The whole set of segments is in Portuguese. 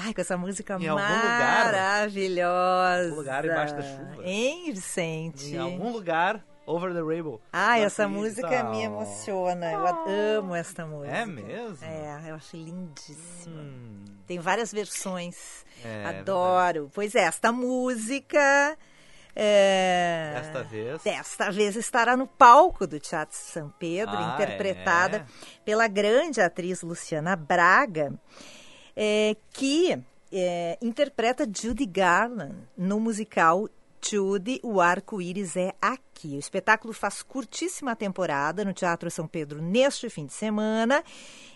Ai, com essa música em maravilhosa. Em algum lugar embaixo da chuva. Hein, Vicente? Em algum lugar Over the Rainbow. Ai, essa música me emociona. Eu amo esta música. É mesmo? É, eu acho lindíssima. Hum. Tem várias versões. É, Adoro. Pois é, esta música é, desta vez. Desta vez estará no palco do Teatro São Pedro, ah, interpretada é. pela grande atriz Luciana Braga, é, que é, interpreta Judy Garland no musical O arco-íris é aqui. O espetáculo faz curtíssima temporada no Teatro São Pedro neste fim de semana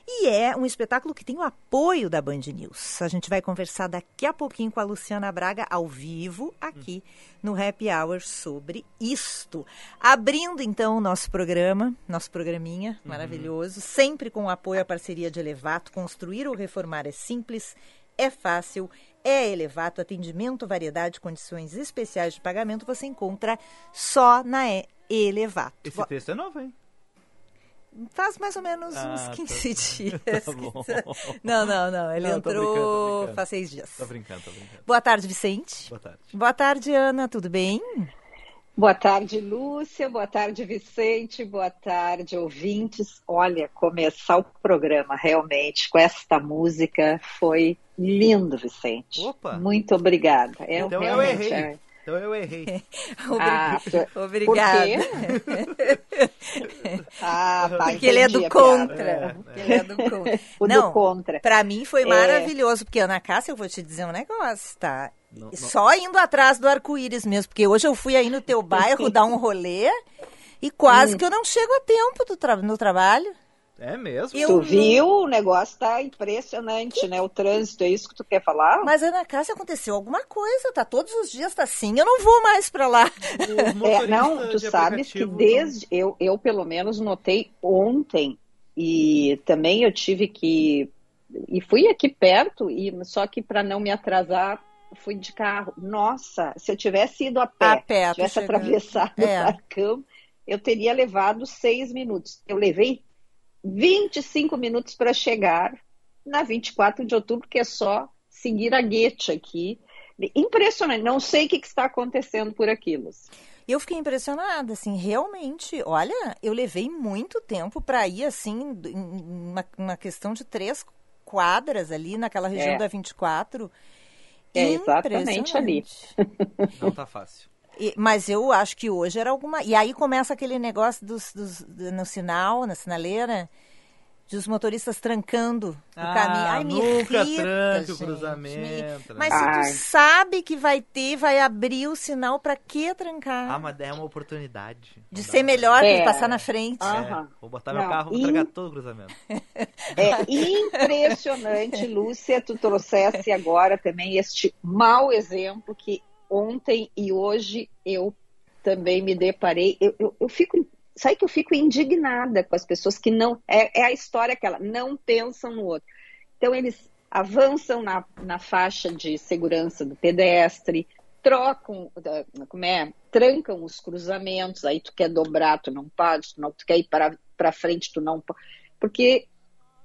e é um espetáculo que tem o apoio da Band News. A gente vai conversar daqui a pouquinho com a Luciana Braga ao vivo aqui no Happy Hour sobre isto. Abrindo então o nosso programa, nosso programinha uhum. maravilhoso, sempre com o apoio à parceria de Elevato. Construir ou reformar é simples, é fácil, é Elevato. Atendimento, variedade, condições especiais de pagamento você encontra só na Elevato. Esse texto é novo, hein? Faz mais ou menos ah, uns 15 tá. dias. Tá bom. Não, não, não. Ele Não, tô entrou brincando, tô brincando. faz seis dias. Tô brincando, tô brincando. Boa tarde, Vicente. Boa tarde. Boa tarde, Ana. Tudo bem? Boa tarde, Lúcia. Boa tarde, Vicente. Boa tarde, ouvintes. Olha, começar o programa realmente com esta música foi lindo, Vicente. Opa! Muito obrigada. É, Então eu errei. é- Então eu errei. Ah, Obrigada. Ah, tá, Porque ele é entendi do a piada. contra. É, Porque ele é do contra. O Não, do contra. Pra mim foi É. maravilhoso, porque Ana Cássia, eu vou te dizer um negócio, tá? Não, não. Só indo atrás do arco-íris mesmo, porque hoje eu fui aí no teu bairro dar um rolê e quase Hum. que eu não chego a tempo do tra- no trabalho. É mesmo? Eu Tu não- viu? O negócio tá impressionante, né? O trânsito, é isso que tu quer falar? Mas Ana Cássia, aconteceu alguma coisa, tá? Todos os dias tá assim, eu não vou mais pra lá. É, não, tu sabes que desde eu, eu pelo menos notei ontem e também eu tive que e fui aqui perto e só que para não me atrasar fui de carro. Nossa, se eu tivesse ido a pé, A pé, tivesse chegando. atravessado É. o Parcão, eu teria levado seis minutos. Eu levei 25 minutos para chegar na 24 de outubro, que é só seguir a guete aqui. Impressionante. Não sei o que, que está acontecendo por aqui, Lúcia. E eu fiquei impressionada, assim, realmente. Olha, eu levei muito tempo para ir, assim, uma, uma questão de três quadras ali naquela região É. da 24. É exatamente ali. Não tá fácil. E- mas eu acho que hoje era alguma. E aí começa aquele negócio dos, dos- do- no sinal, na sinaleira, dos motoristas trancando o Ah, caminho. Ai, me nunca irrita, tranque o gente, cruzamento, me- né? Mas se Ai. tu sabe que vai ter, vai abrir o sinal, pra que trancar? Ah, mas é uma oportunidade. de ser melhor, É. de passar na frente. É, vou botar meu Não, carro, vou e- entregar todo o cruzamento. É impressionante, Lúcia, tu trouxesse agora também este mau exemplo que ontem e hoje eu também me deparei. Eu, eu, eu fico, sabe que eu fico indignada com as pessoas que não. É, é a história aquela, não pensam no outro. Então eles avançam na, na faixa de segurança do pedestre, trocam, como é, trancam os cruzamentos, aí tu quer dobrar, tu não pode, tu, não, tu quer ir para, para frente, tu não pode. Porque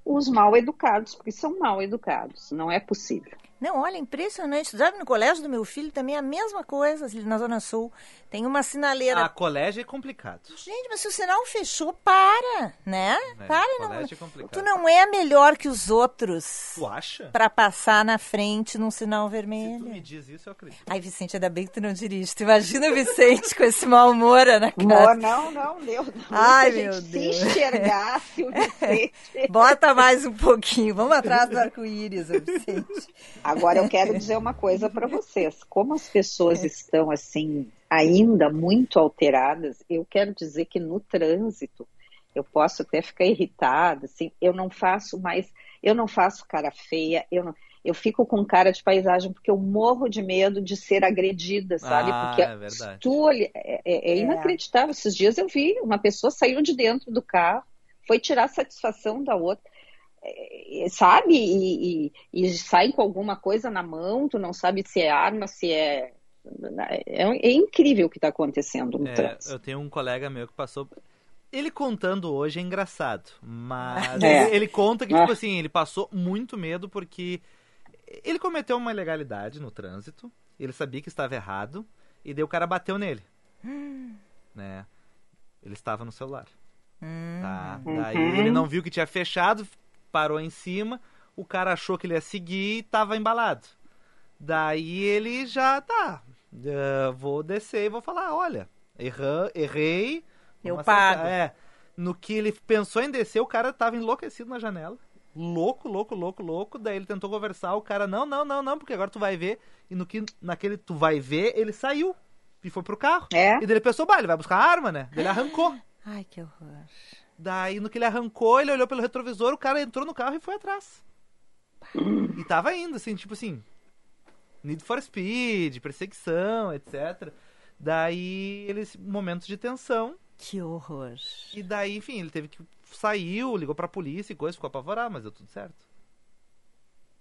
os mal educados, porque são mal educados, não é possível. Não, olha, impressionante. Sabe, no colégio do meu filho também é a mesma coisa, ali na Zona Sul. Tem uma sinaleira. A colégio é complicado. Gente, mas se o sinal fechou, para, né? É, para não. colégio é complicado. Tu não é melhor que os outros Tu acha? pra passar na frente num sinal Se tu vermelho. me diz isso, eu acredito. Ai, Vicente, ainda bem que tu não dirige. Tu imagina o Vicente com esse mau humor, Não, Cássia. não, não, Deus. Não. Ai, Se a meu gente Deus. Se enxergasse o Vicente. Bota mais um pouquinho. Vamos atrás do arco-íris, Vicente. Agora eu quero dizer uma coisa para vocês. Como as pessoas estão assim ainda muito alteradas, eu quero dizer que no trânsito eu posso até ficar irritada, assim, eu não faço mais, eu não faço cara feia, eu não, eu fico com cara de paisagem porque eu morro de medo de ser agredida, sabe? Ah, porque é verdade. tu olha- é, é- é inacreditável. Esses dias eu vi uma pessoa saiu de dentro do carro, foi tirar satisfação da outra é, sabe? E, e, e sai com alguma coisa na mão, tu não sabe se é arma, se é. É, é incrível o que está acontecendo no É, trânsito. eu tenho um colega meu que passou. Ele contando hoje é engraçado, mas É. ele, ele conta que, Ah. tipo assim, ele passou muito medo porque ele cometeu uma ilegalidade no trânsito, ele sabia que estava errado, e daí o cara bateu nele. Né? Ele estava no celular. Tá? Daí Uhum. ele não viu que tinha fechado, parou em cima, o cara achou que ele ia seguir e tava embalado. Daí ele já tá. eh, vou descer e vou falar, olha, erra, errei. Eu pago. acertar. É. No que ele pensou em descer, o cara tava enlouquecido na janela. Louco, louco, louco, louco. Daí ele tentou conversar, o cara, não, não, não, não, porque agora tu vai ver. E no que naquele tu vai ver, ele saiu. E foi pro carro. É? E daí ele pensou, bah, ele vai buscar arma, né? Daí ele arrancou. Ai, que horror. Daí, no que ele arrancou, ele olhou pelo retrovisor, o cara entrou no carro e foi atrás. E tava indo, assim, tipo assim. Need for Speed, perseguição, etc. Daí, eles. Momentos de tensão. Que horror. E daí, enfim, ele teve que. Saiu, ligou pra polícia e coisa, ficou apavorado, mas deu tudo certo.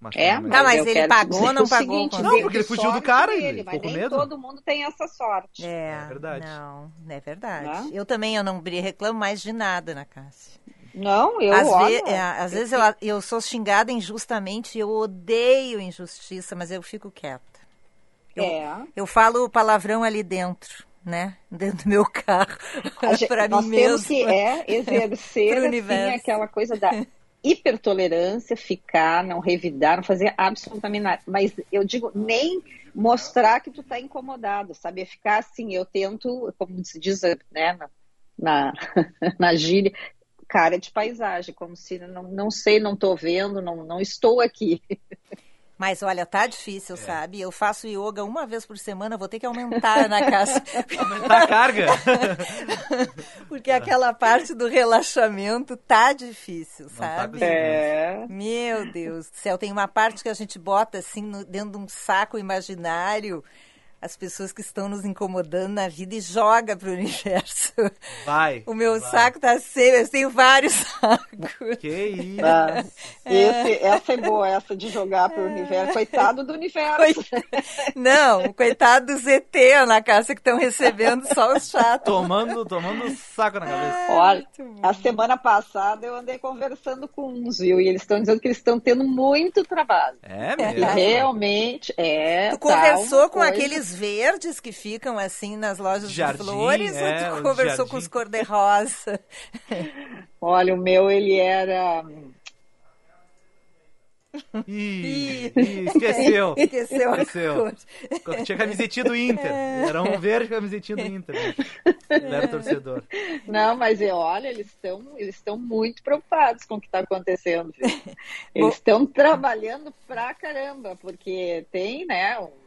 Mas É, foi- Tá, mas eu ele pagou não o pagou? seguinte, Não, porque ele fugiu do cara, dele, ele mas com nem medo. todo mundo tem essa sorte. É, É verdade. Não, é verdade. Né? Eu também eu não reclamo mais de nada na Cássia. Não, eu às ve- é, às vezes eu, eu sou xingada injustamente, eu odeio injustiça, mas eu fico quieta. Eu, É. eu falo palavrão ali dentro, né? Dentro do meu carro, para nós mim temos mesmo. que é, exercer assim, aquela coisa da hipertolerância, ficar, não revidar, não fazer absolutamente nada. Mas eu digo, nem mostrar que tu tá incomodado, sabe? É ficar assim, eu tento, como se diz né, na, na, gíria, cara de paisagem, como se não, não sei, não tô vendo, não, não estou aqui. Mas olha, tá difícil, sabe? Eu faço yoga uma vez por semana, vou ter que aumentar na casa. Aumentar a carga. Porque aquela parte do relaxamento tá difícil, tá sabe? conseguindo. É. Meu Deus do céu, tem uma parte que a gente bota assim no- dentro de um saco imaginário as pessoas que estão nos incomodando na vida e joga pro universo. Vai. O meu vai. saco tá cheio, eu tenho vários sacos. Que isso. Ah, esse- essa é boa, essa de jogar para o universo. Coitado do universo. Não, coitado dos ET na casa que estão recebendo só os chatos. Tomando, tomando saco na cabeça. Olha, Muito bom. a semana passada eu andei conversando com uns, viu? E eles estão dizendo que eles estão tendo muito trabalho. É E mesmo. realmente é. Tu tá conversou com coisa- aqueles verdes que ficam assim nas lojas Jardim, de flores é, ou tu o conversou com jardim. os cor-de-rosa? Olha, o meu ele era. Ih, ih, esqueceu. Esqueceu Esqueceu. cor. Tinha camisetinha do Inter. Era um verde com camisetinha do Inter. Ele era torcedor. Não, mas é, olha, eles estão eles estão muito preocupados com o que está acontecendo. viu? Eles estão trabalhando pra caramba, porque tem, né? um-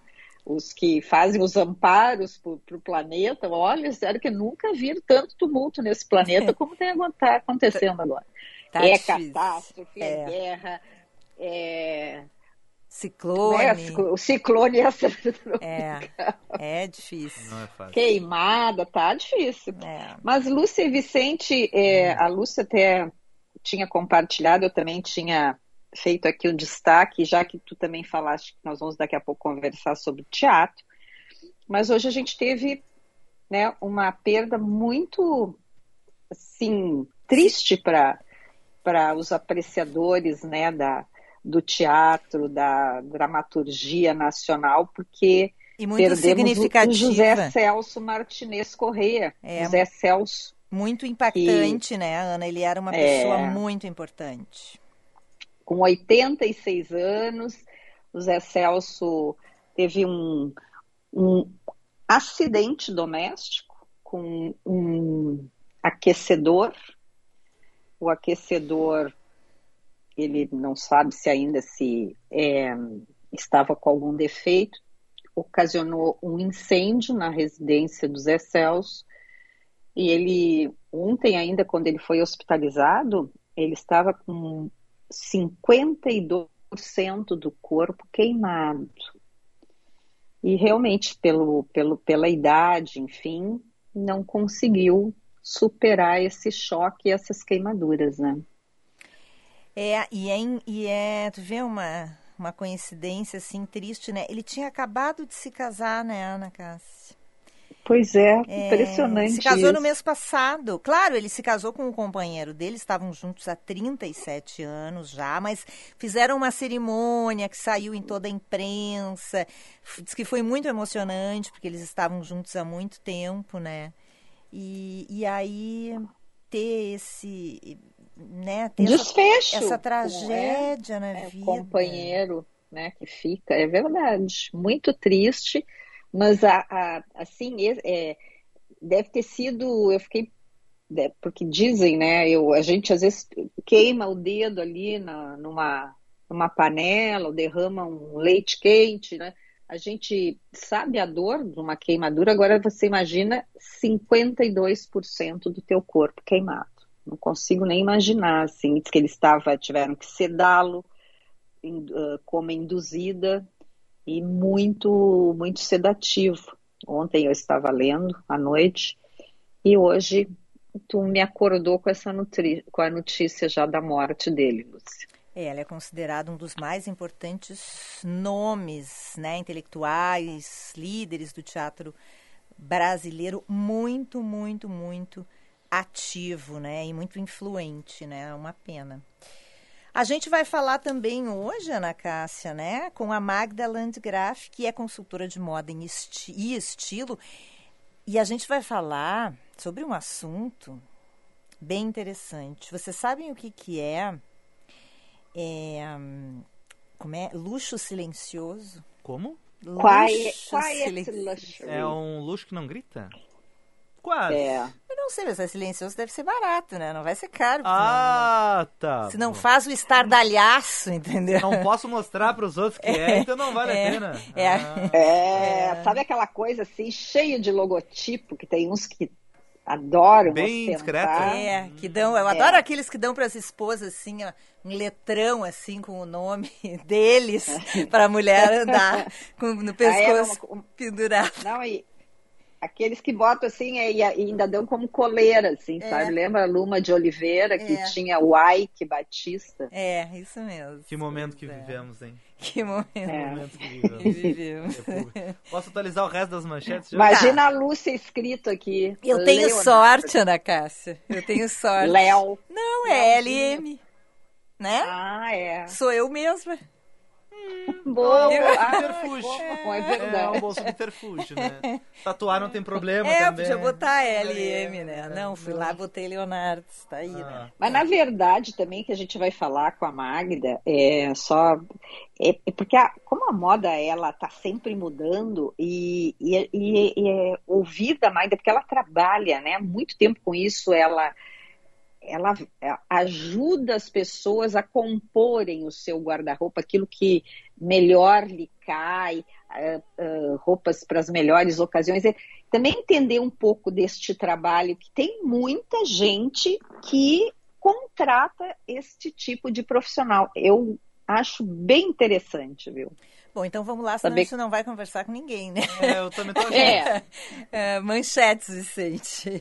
Os que fazem os amparos para o planeta, olha, sério que nunca viram tanto tumulto nesse planeta como está acontecendo agora. Tá é difícil. catástrofe, é, É. guerra, é Ciclone. né, o ciclone essa É, é difícil. Não é fácil. queimada, tá difícil. É. Mas Lúcia e Vicente, é, a Lúcia até tinha compartilhado, eu também tinha feito aqui o destaque, já que tu também falaste que nós vamos daqui a pouco conversar sobre teatro. Mas hoje a gente teve né, uma perda muito assim, triste para os apreciadores né, da, do teatro, da dramaturgia nacional, porque e muito perdemos o José Celso Martinez Correia. É, José Celso. Muito impactante, que, né, Ana? Ele era uma é, pessoa muito importante. Com 86 anos, o José Celso teve um, um acidente doméstico com um aquecedor. O aquecedor, ele não sabe se ainda se é, estava com algum defeito, ocasionou um incêndio na residência do Zé Celso. E ele, ontem ainda, quando ele foi hospitalizado, ele estava com 52% do corpo queimado. E realmente, pelo, pelo, pela idade, enfim, não conseguiu superar esse choque e essas queimaduras, né? É, e é, e é tu vê uma, uma coincidência assim triste, né? Ele tinha acabado de se casar, né, Ana Cássia? Pois é, é impressionante. Se casou isso. no mês passado. Claro, ele se casou com o um companheiro dele, estavam juntos há 37 anos já, mas fizeram uma cerimônia que saiu em toda a imprensa. Diz que foi muito emocionante, porque eles estavam juntos há muito tempo, né? E, e aí ter esse. Né, ter Desfecho. Essa, essa tragédia é, na é, vida. companheiro né, que fica, é verdade. Muito triste. Mas, a, a, assim, é, deve ter sido. Eu fiquei. Porque dizem, né? Eu, a gente às vezes queima o dedo ali na, numa, numa panela, ou derrama um leite quente, né? A gente sabe a dor de uma queimadura, agora você imagina 52% do teu corpo queimado. Não consigo nem imaginar, assim, diz que ele estava, tiveram que sedá-lo uh, como induzida, e muito, muito sedativo. Ontem eu estava lendo à noite e hoje tu me acordou com essa com a notícia já da morte dele, Lúcia. É, ele é considerado um dos mais importantes nomes, né, intelectuais, líderes do teatro brasileiro, muito, muito, muito ativo, né, e muito influente, né, é uma pena. A gente vai falar também hoje, Ana Cássia, né, com a Magda Landgraf, que é consultora de moda esti e estilo, e a gente vai falar sobre um assunto bem interessante. Vocês sabem o que, que é, é como é luxo silencioso? Como? Luxo quiet, quiet silencioso. É um luxo que não grita? Quase. É. Eu não sei, mas é silencioso deve ser barato, né? Não vai ser caro. Ah, não, tá. Se não faz o estardalhaço, entendeu? Não posso mostrar para os outros que é, então não vale é, a pena. É, ah. é, sabe aquela coisa assim, cheio de logotipo, que tem uns que adoram Bem discreto. É, que dão, eu adoro aqueles que dão para as esposas assim, ó, um letrão assim com o nome deles para a mulher andar com, no pescoço ah, é, uma... pendurado. Não, e aqueles que botam assim e, ainda dão como coleira, assim, É. sabe? Lembra a Luma de Oliveira, que É. tinha o Ike Batista? É, isso mesmo. Que momento que É. vivemos, hein? Que momento Que É. momento que vivemos. Posso atualizar o resto das manchetes? Já? Imagina a Lúcia escrito aqui. Eu tenho Leonardo. sorte, Ana Cássia. Eu tenho sorte. Léo. Não, é. LM. Né? Ah, é. Sou eu mesma. Boa. Eu- Ah, Subterfúgio. como é É um bom subterfúgio, né? Tatuar não tem problema É, também. podia botar LM, né? É, Não, fui lá, botei Leonardo. Tá aí, né? Ah, Mas na verdade também que a gente vai falar com a Magda é só é, é porque a- como a moda ela tá sempre mudando e, e, e- e é ouvir da Magda porque ela trabalha né há muito tempo com isso ela ela é, ajuda as pessoas a comporem o seu guarda-roupa aquilo que melhor lhe cai ah, ah, roupas para as melhores ocasiões e também entender um pouco deste trabalho que tem muita gente que contrata este tipo de profissional. Eu acho bem interessante, viu? Bom, então vamos lá, senão Saber- a gente não vai conversar com ninguém, né? é, eu também tô. É. É, manchetes, Vicente.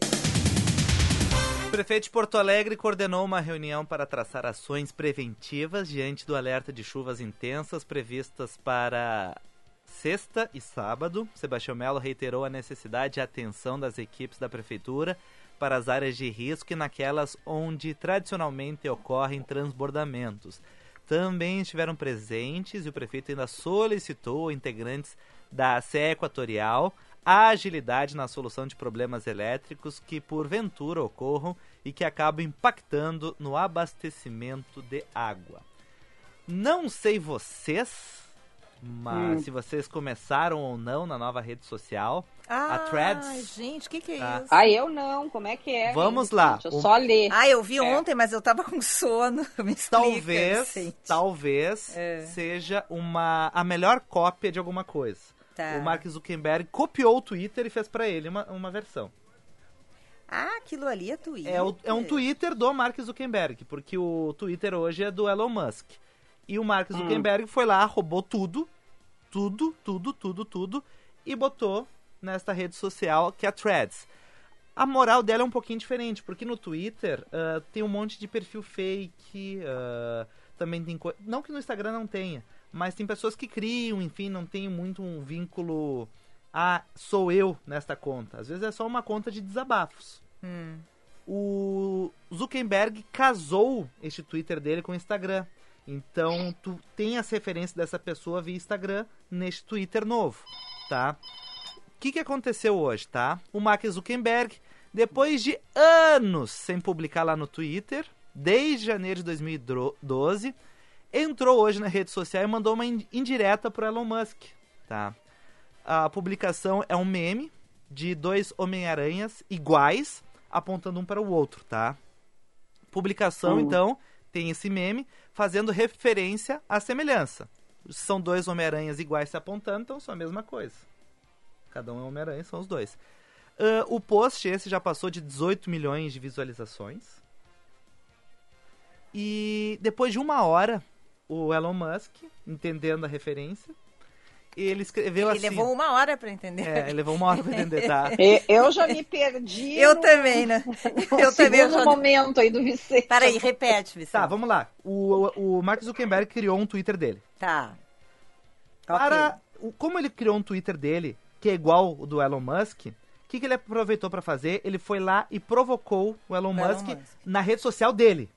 O prefeito de Porto Alegre coordenou uma reunião para traçar ações preventivas diante do alerta de chuvas intensas previstas para sexta e sábado. Sebastião Melo reiterou a necessidade e atenção das equipes da prefeitura para as áreas de risco e naquelas onde tradicionalmente ocorrem transbordamentos. também estiveram presentes e o prefeito ainda solicitou integrantes da CE Equatorial a agilidade na solução de problemas elétricos que porventura ocorram e que acabam impactando no abastecimento de água. Não sei vocês, mas Hum. se vocês começaram ou não na nova rede social, Ah, a Threads. gente, o que, que é Tá. isso? Ah, eu não, como é que é? Vamos Vicente? lá. Deixa eu O- só ler. Ah, eu vi É. ontem, mas eu tava com sono. Me explica, talvez, Vicente. talvez É. seja uma a melhor cópia de alguma coisa. Tá. O Mark Zuckerberg copiou o Twitter e fez pra ele uma, uma versão. Ah, aquilo ali é Twitter. É, o- é um Twitter do Mark Zuckerberg, porque o Twitter hoje é do Elon Musk. E o Mark Zuckerberg foi lá, roubou tudo, tudo, tudo, tudo, tudo, e botou nesta rede social que é a Threads. A moral dela é um pouquinho diferente, porque no Twitter ah, tem um monte de perfil fake, ah, também tem coisa. Não que no Instagram não tenha, mas tem pessoas que criam, enfim, não tem muito um vínculo. Ah, sou eu nesta conta. Às vezes é só uma conta de desabafos Hum. o Zuckerberg casou este Twitter dele com o Instagram. Então, tu tem as referências dessa pessoa via Instagram neste Twitter novo, tá? O que, que aconteceu hoje, tá? O Mark Zuckerberg, depois de anos sem publicar lá no Twitter, desde janeiro de 2012, entrou hoje na rede social e mandou uma in- indireta pro Elon Musk, tá? A publicação é um meme de dois Homem-Aranhas iguais, apontando um para o outro, tá? Publicação, Hum. então, tem esse meme fazendo referência à semelhança. São dois Homem-Aranhas iguais se apontando, então são a mesma coisa. Cada um é Homem-Aranha, são os dois. Ah, o post esse já passou de 18 milhões de visualizações. E depois de uma hora, o Elon Musk, entendendo a referência, ele escreveu Ele assim... levou uma hora pra entender. É, ele levou uma hora pra entender, tá? E- Eu já me perdi. Eu no- também, né? Eu também. Eu já... momento aí do Vicente. Peraí, repete, Vicente. Tá, vamos lá. O, o Mark Zuckerberg criou um Twitter dele. Tá. Para, o- como ele criou um Twitter dele, que é igual o do Elon Musk, o que, que ele aproveitou pra fazer? Ele foi lá e provocou o Elon, O Elon Musk, Musk. na rede social dele.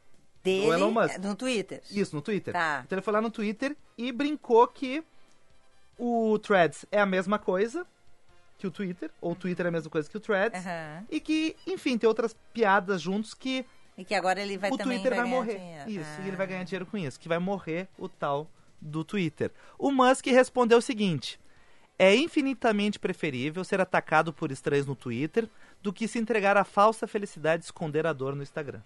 Dele, Elon Musk. no Twitter. Isso, no Twitter. Tá. Então ele foi lá no Twitter e brincou que o Threads é a mesma coisa que o Twitter, ou o Twitter é a mesma coisa que o Threads, Aham. e que, enfim, tem outras piadas juntos que E que agora ele vai o também Twitter vai, morrer. dinheiro. Isso, Ah. e ele vai ganhar dinheiro com isso, que vai morrer o tal do Twitter. O Musk respondeu o seguinte: é infinitamente preferível ser atacado por estranhos no Twitter do que se entregar à falsa felicidade de esconder a dor no Instagram.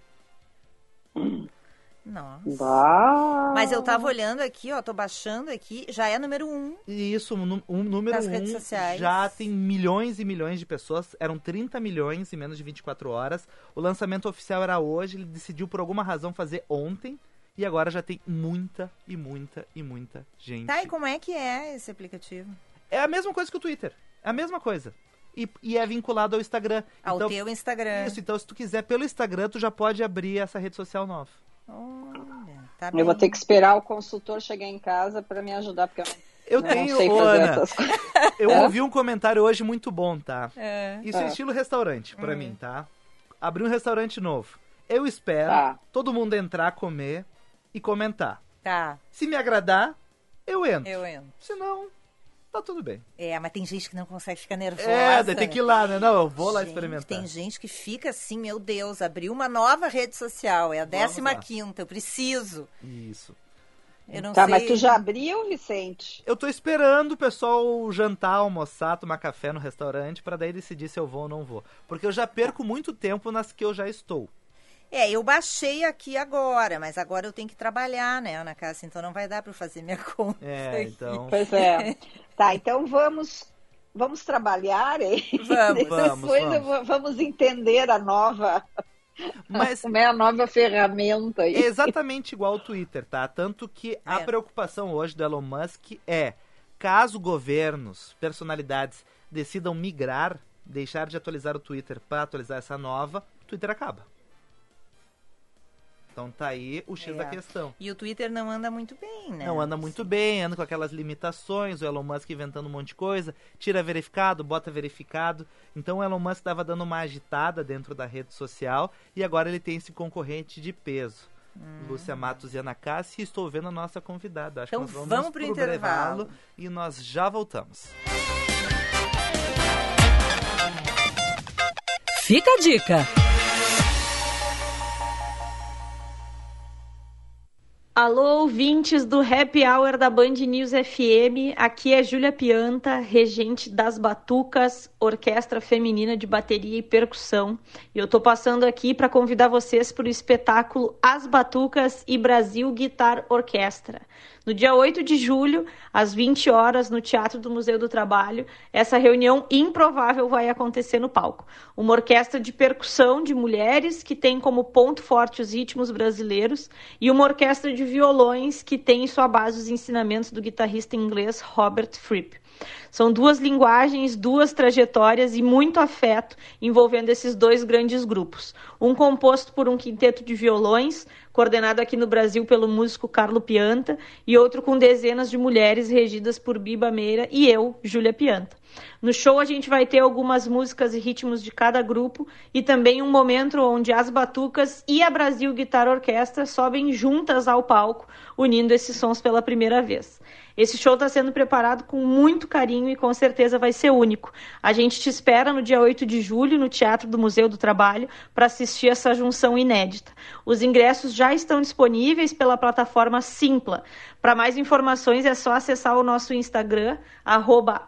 Nossa. Bah. Mas eu tava olhando aqui, ó, tô baixando aqui, já é número um. E isso, um, nú- um número Das um, redes sociais. já tem milhões e milhões de pessoas. Eram 30 milhões em menos de 24 horas. O lançamento oficial era hoje. Ele decidiu por alguma razão fazer ontem. E agora já tem muita e muita e muita gente. Tá, e como é que é esse aplicativo? É a mesma coisa que o Twitter. É a mesma coisa. E, e é vinculado ao Instagram. Ao então, teu Instagram. Isso, então se tu quiser pelo Instagram, tu já pode abrir essa rede social nova. Olha, tá bem. Eu vou ter que esperar o consultor chegar em casa para me ajudar, porque eu Eu não tenho, sei ô, fazer Ana, eu É? ouvi um comentário hoje muito bom, tá? É. Isso é É. estilo restaurante pra mim, tá? Abrir um restaurante novo. Eu espero Tá. todo mundo entrar, comer e comentar. Tá, Se me agradar, eu entro. eu entro. Se não, tá tudo bem. É, mas tem gente que não consegue ficar nervosa. É, tem que ir lá, né? Não, eu vou lá Gente, experimentar. Tem gente que fica assim, meu Deus, abriu uma nova rede social, é a Vamos décima lá. quinta, eu preciso. Isso. Eu não Tá, sei. mas tu já abriu, Vicente? Eu tô esperando o pessoal jantar, almoçar, tomar café no restaurante pra daí decidir se eu vou ou não vou. Porque eu já perco muito tempo nas que eu já estou. É, eu baixei aqui agora, mas agora eu tenho que trabalhar, né, Ana Cássia? Então não vai dar eu fazer minha conta. É, aqui. então. Pois é. tá, então vamos vamos trabalhar hein? Vamos. Vamos, vamos. entender a nova, Mas como é a nova ferramenta aí. é exatamente igual ao Twitter, tá? Tanto que a É. preocupação hoje do Elon Musk é caso governos, personalidades decidam migrar, deixar de atualizar o Twitter para atualizar essa nova, o Twitter acaba. Então tá aí o X É. da questão. E o Twitter não anda muito bem, né? Não anda muito bem, anda com aquelas limitações, o Elon Musk inventando um monte de coisa, tira verificado, bota verificado. Então o Elon Musk estava dando uma agitada dentro da rede social e agora ele tem esse concorrente de peso. Hum. Lúcia Matos e Ana Cássia estou vendo a nossa convidada. Acho então que nós vamos, vamos pro intervalo. intervalo e nós já voltamos. Fica a dica. Alô, ouvintes do Happy Hour da Band News FM. Aqui é Júlia Pianta, regente das Batucas, Orquestra Feminina de Bateria e Percussão. E eu tô passando aqui para convidar vocês para o espetáculo As Batucas e Brasil Guitar Orquestra. No dia 8 de julho, às 20 horas, no Teatro do Museu do Trabalho, essa reunião improvável vai acontecer no palco. Uma orquestra de percussão de mulheres que tem como ponto forte os ritmos brasileiros e uma orquestra de violões que tem em sua base os ensinamentos do guitarrista inglês Robert Fripp. São duas linguagens, duas trajetórias e muito afeto envolvendo esses dois grandes grupos. Um composto por um quinteto de violões, coordenado aqui no Brasil pelo músico Carlo Pianta, e outro com dezenas de mulheres regidas por Biba Meira e eu, Júlia Pianta. No show a gente vai ter algumas músicas e ritmos de cada grupo e também um momento onde as batucas e a Brasil Guitar Orquestra sobem juntas ao palco, unindo esses sons pela primeira vez. Esse show está sendo preparado com muito carinho e com certeza vai ser único. A gente te espera no dia 8 de julho no Teatro do Museu do Trabalho para assistir essa junção inédita. Os ingressos já estão disponíveis pela plataforma Simpla. Para mais informações é só acessar o nosso Instagram,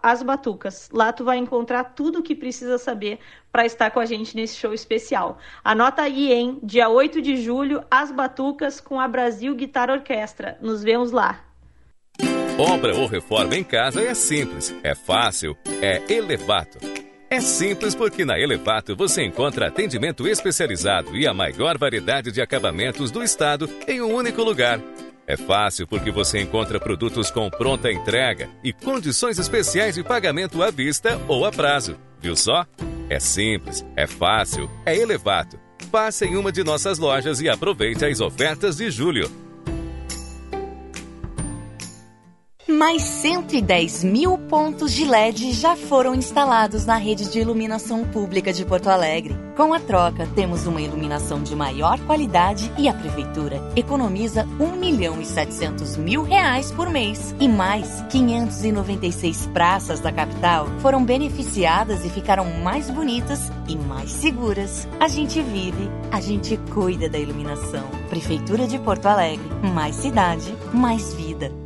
asbatucas. Lá tu vai encontrar tudo o que precisa saber para estar com a gente nesse show especial. Anota aí, hein? Dia 8 de julho, As Batucas com a Brasil Guitar Orquestra. Nos vemos lá. Obra ou reforma em casa é simples, é fácil, é Elevato. É simples porque na Elevato você encontra atendimento especializado e a maior variedade de acabamentos do estado em um único lugar. É fácil porque você encontra produtos com pronta entrega e condições especiais de pagamento à vista ou a prazo. Viu só? É simples, é fácil, é Elevato. Passe em uma de nossas lojas e aproveite as ofertas de julho. Mais 110 mil pontos de LED já foram instalados na rede de iluminação pública de Porto Alegre. Com a troca, temos uma iluminação de maior qualidade e a Prefeitura economiza 1 milhão e 700 mil reais por mês. E mais, 596 praças da capital foram beneficiadas e ficaram mais bonitas e mais seguras. A gente vive, a gente cuida da iluminação. Prefeitura de Porto Alegre. Mais cidade, mais vida.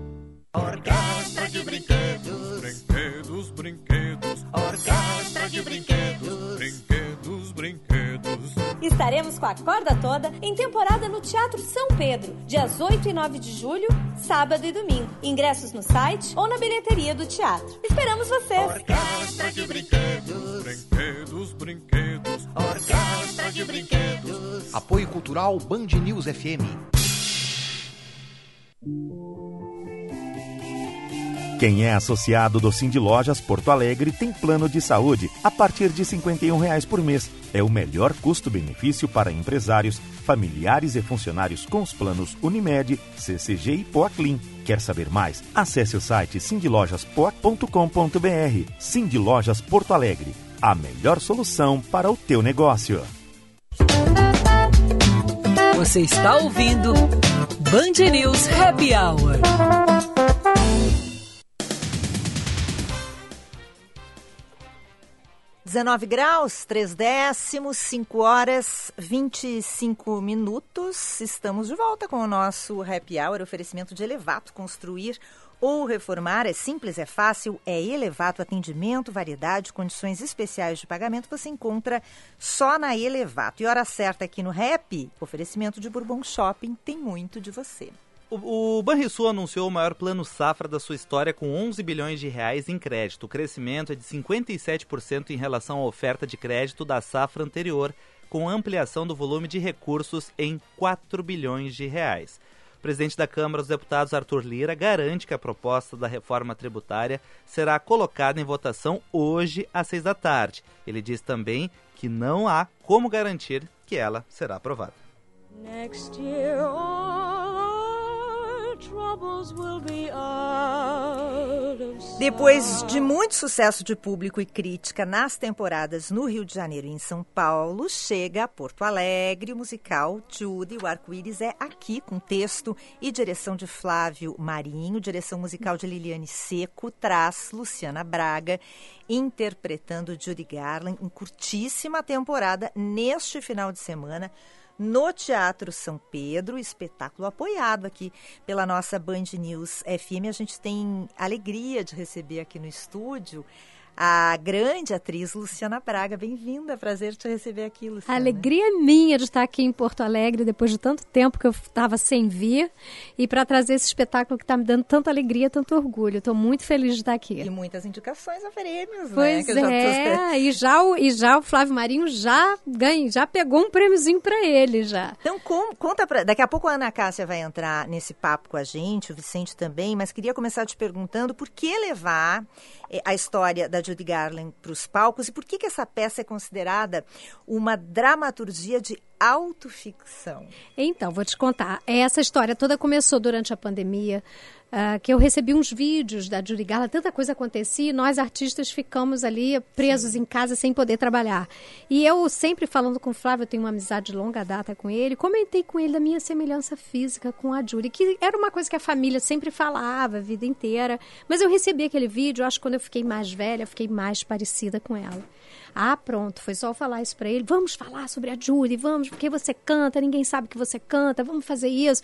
Orquestra de brinquedos, brinquedos, brinquedos. Orquestra de brinquedos, brinquedos, brinquedos. Estaremos com a corda toda em temporada no Teatro São Pedro, dias 8 e 9 de julho, sábado e domingo. Ingressos no site ou na bilheteria do teatro. Esperamos vocês! Orquestra de brinquedos, brinquedos, brinquedos. Orquestra de brinquedos. Apoio Cultural Band News FM. Quem é associado do Cindy Lojas Porto Alegre tem plano de saúde a partir de 51 reais por mês. É o melhor custo-benefício para empresários, familiares e funcionários com os planos Unimed, CCG e Poaclin. Quer saber mais? Acesse o site cindylojaspoa.com.br. Cindy Lojas Porto Alegre, a melhor solução para o teu negócio. Você está ouvindo Band News Happy Hour. 19 graus, 3 décimos, 5 horas 25 minutos. Estamos de volta com o nosso Happy Hour, oferecimento de Elevato. Construir ou reformar é simples, é fácil, é Elevato. Atendimento, variedade, condições especiais de pagamento você encontra só na Elevato. E hora certa aqui no Happy, oferecimento de Bourbon Shopping, tem muito de você. O, Banrisul anunciou o maior plano safra da sua história com 11 bilhões de reais em crédito. O crescimento é de 57% em relação à oferta de crédito da safra anterior, com ampliação do volume de recursos em 4 bilhões de reais. O presidente da Câmara dos Deputados, Arthur Lira, garante que a proposta da reforma tributária será colocada em votação hoje às seis da tarde. Ele diz também que não há como garantir que ela será aprovada. Depois de muito sucesso de público e crítica nas temporadas no Rio de Janeiro e em São Paulo, chega a Porto Alegre o musical Judy, o Arco-Íris é aqui, com texto e direção de Flávio Marinho, direção musical de Liliane Seco, traz Luciana Braga, interpretando Judy Garland em curtíssima temporada neste final de semana no Teatro São Pedro, espetáculo apoiado aqui pela nossa Band News FM. A gente tem alegria de receber aqui no estúdio a grande atriz Luciana Braga. Bem-vinda, prazer te receber aqui, Luciana. A alegria é minha de estar aqui em Porto Alegre depois de tanto tempo que eu estava sem vir e para trazer esse espetáculo que está me dando tanta alegria, tanto orgulho. Estou muito feliz de estar aqui. E muitas indicações a prêmios, pois né? Pois é, tô... e, já o, e já o Flávio Marinho já ganha, já pegou um prêmiozinho para ele já. Então com, conta para daqui a pouco a Ana Cássia vai entrar nesse papo com a gente, o Vicente também, mas queria começar te perguntando por que levar a história da Judy Garland para os palcos? E por que, que essa peça é considerada uma dramaturgia de autoficção? Então, vou te contar. Essa história toda começou durante a pandemia. Uh, que eu recebi uns vídeos da Judy Garland, tanta coisa acontecia e nós artistas ficamos ali presos Sim. em casa sem poder trabalhar. E eu sempre falando com o Flávio, eu tenho uma amizade de longa data com ele, comentei com ele da minha semelhança física com a Judy, que era uma coisa que a família sempre falava a vida inteira, mas eu recebi aquele vídeo, acho que quando eu fiquei mais velha, eu fiquei mais parecida com ela. Ah, pronto, foi só falar isso para ele. Vamos falar sobre a Judy, vamos, porque você canta, ninguém sabe que você canta, vamos fazer isso.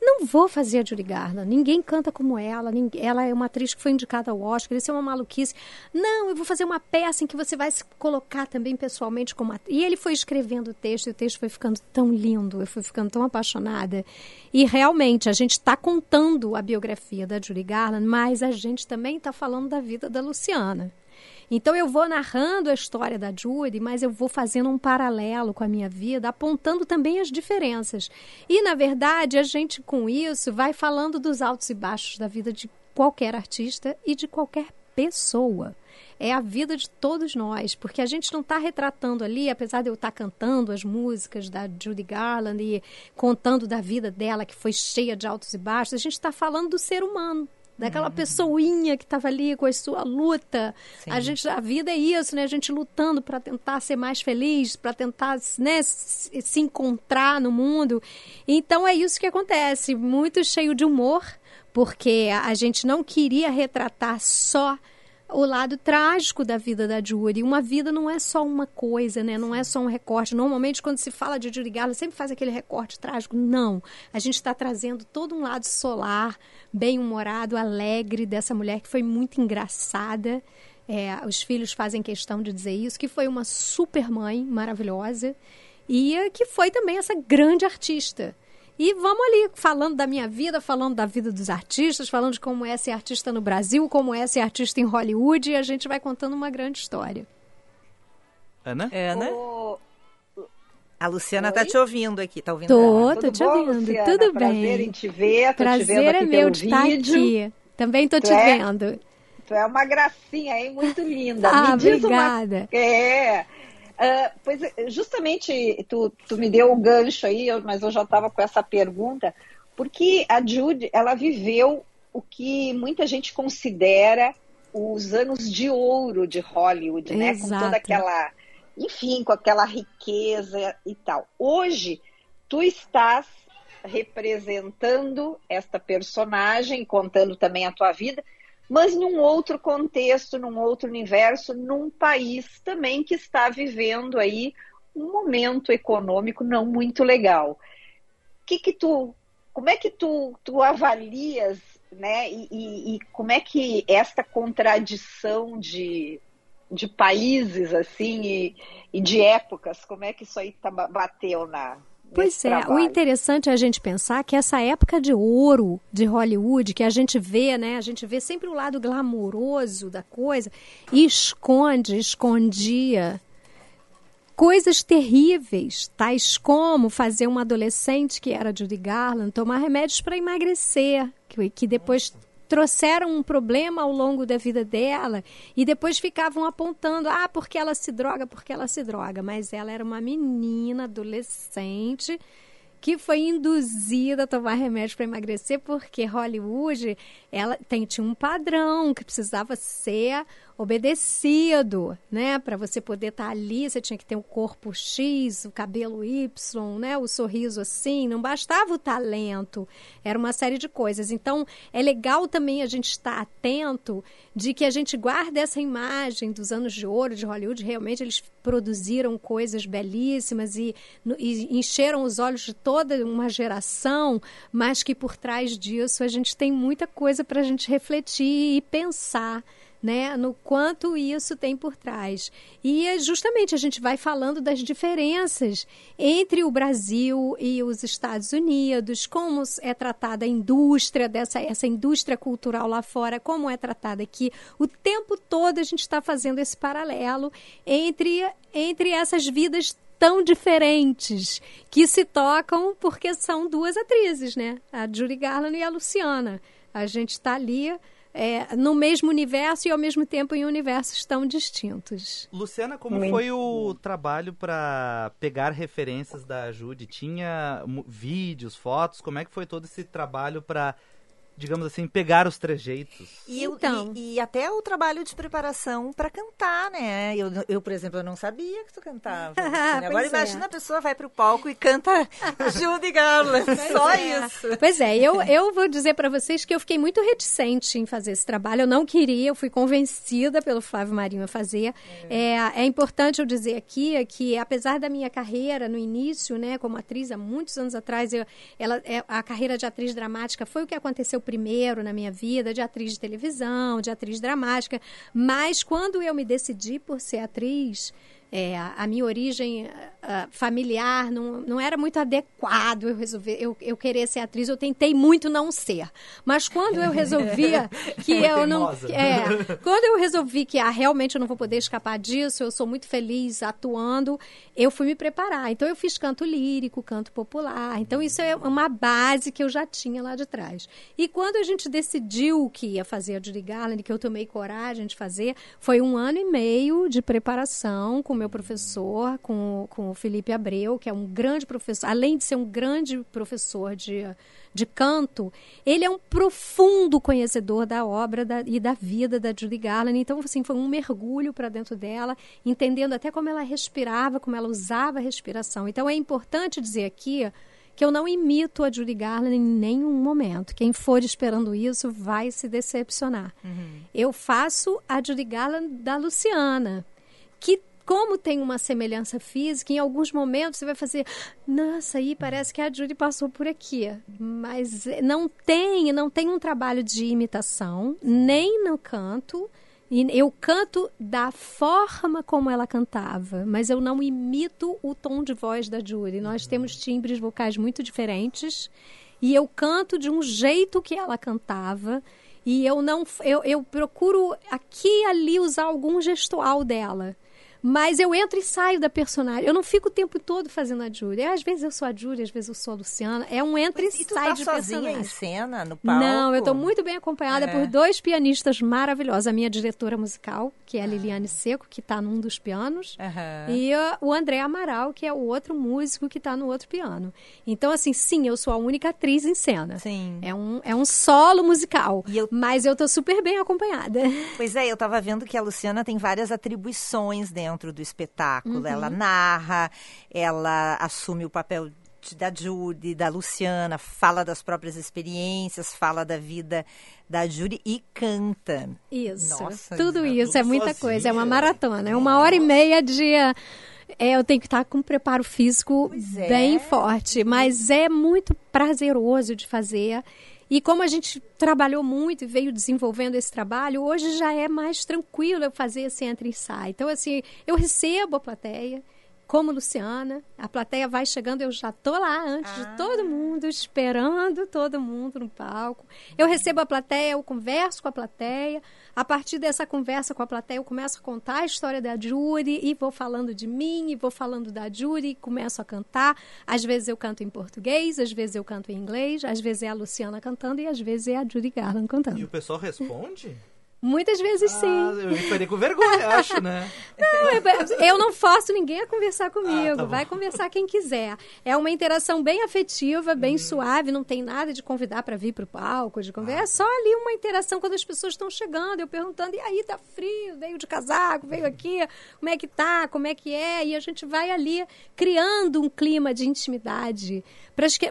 Não vou fazer a Judy Garland, ninguém canta como ela, ninguém, ela é uma atriz que foi indicada ao Oscar, isso é uma maluquice. Não, eu vou fazer uma peça em que você vai se colocar também pessoalmente como atriz. E ele foi escrevendo o texto, e o texto foi ficando tão lindo, eu fui ficando tão apaixonada. E realmente, a gente está contando a biografia da Judy Garland, mas a gente também está falando da vida da Luciana. Então eu vou narrando a história da Judy, mas eu vou fazendo um paralelo com a minha vida, apontando também as diferenças. E na verdade, a gente com isso vai falando dos altos e baixos da vida de qualquer artista e de qualquer pessoa é a vida de todos nós, porque a gente não está retratando ali, apesar de eu estar tá cantando as músicas da Judy Garland e contando da vida dela, que foi cheia de altos e baixos, a gente está falando do ser humano, daquela pessoinha que estava ali com a sua luta. Sim. A gente, a vida é isso, né? A gente lutando para tentar ser mais feliz, para tentar, né, se encontrar no mundo. Então é isso que acontece, muito cheio de humor, porque a gente não queria retratar só o lado trágico da vida da Judy. Uma vida não é só uma coisa, né? Não é só um recorte. Normalmente, quando se fala de Judy Garland, sempre faz aquele recorte trágico. Não. A gente está trazendo todo um lado solar, bem-humorado, alegre dessa mulher que foi muito engraçada. É, os filhos fazem questão de dizer isso, que foi uma super mãe maravilhosa e que foi também essa grande artista. E vamos ali, falando da minha vida, falando da vida dos artistas, falando de como é ser artista no Brasil, como é ser artista em Hollywood, e a gente vai contando uma grande história. Ana? Ana? O... A Luciana está te ouvindo aqui, tá ouvindo? Tô, tô te bom, ouvindo. Luciana? Tudo bem. Prazer em te ver, tô Prazer te vendo é meu de estar aqui. Também tô tu te é, vendo. Tu é uma gracinha aí, muito linda. Ah, Me diz obrigada. Uma... É. Uh, pois justamente tu, tu me deu o gancho aí, mas eu já estava com essa pergunta, porque a Jude ela viveu o que muita gente considera os anos de ouro de Hollywood, né? Exato. Com toda aquela, enfim, com aquela riqueza e tal. Hoje tu estás representando esta personagem, contando também a tua vida, mas num outro contexto, num outro universo, num país também que está vivendo aí um momento econômico não muito legal. Que que tu, como é que tu, tu avalias, né? E, e, e como é que esta contradição de, de países assim e, e de épocas, como é que isso aí tá, bateu na, Pois é, trabalho. o interessante é a gente pensar que essa época de ouro de Hollywood, que a gente vê, né? A gente vê sempre o lado glamouroso da coisa e esconde, escondia coisas terríveis, tais como fazer uma adolescente que era Judy Garland tomar remédios para emagrecer, que, que depois trouxeram um problema ao longo da vida dela e depois ficavam apontando, ah, porque ela se droga, porque ela se droga. Mas ela era uma menina, adolescente, que foi induzida a tomar remédio para emagrecer porque Hollywood ela tem, tinha um padrão que precisava ser obedecido, né? Para você poder estar ali, você tinha que ter o um corpo X, o cabelo Y, né? O sorriso assim, não bastava o talento, era uma série de coisas. Então, é legal também a gente estar atento de que a gente guarda essa imagem dos anos de ouro de Hollywood. Realmente, eles produziram coisas belíssimas e, e encheram os olhos de toda uma geração, mas que por trás disso a gente tem muita coisa para a gente refletir e pensar né, no quanto isso tem por trás. E é justamente a gente vai falando das diferenças entre o Brasil e os Estados Unidos, como é tratada a indústria dessa essa indústria cultural lá fora, como é tratada aqui. O tempo todo a gente está fazendo esse paralelo entre entre essas vidas tão diferentes que se tocam porque são duas atrizes, né? A Judy Garland e a Luciana. A gente está ali é, no mesmo universo e ao mesmo tempo em universos tão distintos. Luciana, como Muito foi o trabalho para pegar referências da Judy? Tinha vídeos, fotos? Como é que foi todo esse trabalho para digamos assim, pegar os trejeitos. E, então. e, e até o trabalho de preparação para cantar, né? Eu, eu, por exemplo, eu não sabia que tu cantava. Agora é. imagina a pessoa vai para o palco e canta Judy Garland. Só é. isso. Pois é, eu, eu vou dizer para vocês que eu fiquei muito reticente em fazer esse trabalho. Eu não queria, eu fui convencida pelo Flávio Marinho a fazer. É, é, é importante eu dizer aqui que, apesar da minha carreira no início, né, como atriz, há muitos anos atrás, eu, ela, é, a carreira de atriz dramática foi o que aconteceu primeiro na minha vida de atriz de televisão, de atriz dramática, mas quando eu me decidi por ser atriz, é, a, minha origem uh, familiar não, não era muito adequado eu resolver eu, eu querer ser atriz. Eu tentei muito não ser. Mas quando eu resolvia que eu não é, quando eu resolvi que ah, realmente eu não vou poder escapar disso eu sou muito feliz atuando eu fui me preparar. Então eu fiz canto lírico canto popular. Então isso é uma base que eu já tinha lá de trás. E quando a gente decidiu que ia fazer a Judy Garland que eu tomei coragem de fazer foi um ano e meio de preparação com meu professor, com, com o Felipe Abreu, que é um grande professor, além de ser um grande professor de, de canto, ele é um profundo conhecedor da obra da, e da vida da Judy Garland. Então, assim, foi um mergulho para dentro dela, entendendo até como ela respirava, como ela usava a respiração. Então, é importante dizer aqui que eu não imito a Judy Garland em nenhum momento. Quem for esperando isso vai se decepcionar. Uhum. Eu faço a Judy Garland da Luciana, que como tem uma semelhança física, em alguns momentos você vai fazer, nossa, aí parece que a Judy passou por aqui. Mas não tem, não tem um trabalho de imitação, nem no canto. Eu canto da forma como ela cantava, mas eu não imito o tom de voz da Judy. Nós temos timbres vocais muito diferentes e eu canto de um jeito que ela cantava. E eu não eu, eu procuro aqui e ali usar algum gestual dela. Mas eu entro e saio da personagem. Eu não fico o tempo todo fazendo a Júlia. Às vezes eu sou a Júlia, às vezes eu sou a Luciana. É um entra e, e sai tá de sozinha personagem. em cena, no palco? Não, eu estou muito bem acompanhada é. por dois pianistas maravilhosos. A minha diretora musical, que é a ah. Liliane Seco, que está num dos pianos. Uhum. E uh, o André Amaral, que é o outro músico que está no outro piano. Então, assim, sim, eu sou a única atriz em cena. Sim. É um, é um solo musical. Eu... Mas eu estou super bem acompanhada. Pois é, eu estava vendo que a Luciana tem várias atribuições dentro do espetáculo espetáculo. Uhum. Ela narra, ela assume o papel da Judy, da Luciana, fala das próprias experiências, fala da vida da Judy e canta. Isso. Nossa, tudo isso tudo é muita sozinha. coisa, é uma maratona, é uma hora e meia de é, eu tenho que estar com um preparo físico é. bem forte, mas é muito prazeroso de fazer. E como a gente trabalhou muito e veio desenvolvendo esse trabalho, hoje já é mais tranquilo eu fazer esse entra e sai. Então, assim, eu recebo a plateia, como Luciana, a plateia vai chegando, eu já tô lá antes ah. de todo mundo, esperando todo mundo no palco. Eu recebo a plateia, eu converso com a plateia. A partir dessa conversa com a plateia, eu começo a contar a história da Judy e vou falando de mim, e vou falando da e começo a cantar. Às vezes eu canto em português, às vezes eu canto em inglês, às vezes é a Luciana cantando e às vezes é a Judy Garland cantando. E o pessoal responde? Muitas vezes sim. Ah, eu ficaria com vergonha, acho, né? Não, eu- eu não forço ninguém a conversar comigo. Ah, tá. Vai conversar quem quiser. É uma interação bem afetiva, bem Uhum. suave. Não tem nada de convidar para vir para o palco, de conversar. É só ali uma interação quando as pessoas estão chegando. Eu perguntando, e aí, tá frio? Veio de casaco, veio aqui. Como é que tá? Como é que é? E a gente vai ali criando um clima de intimidade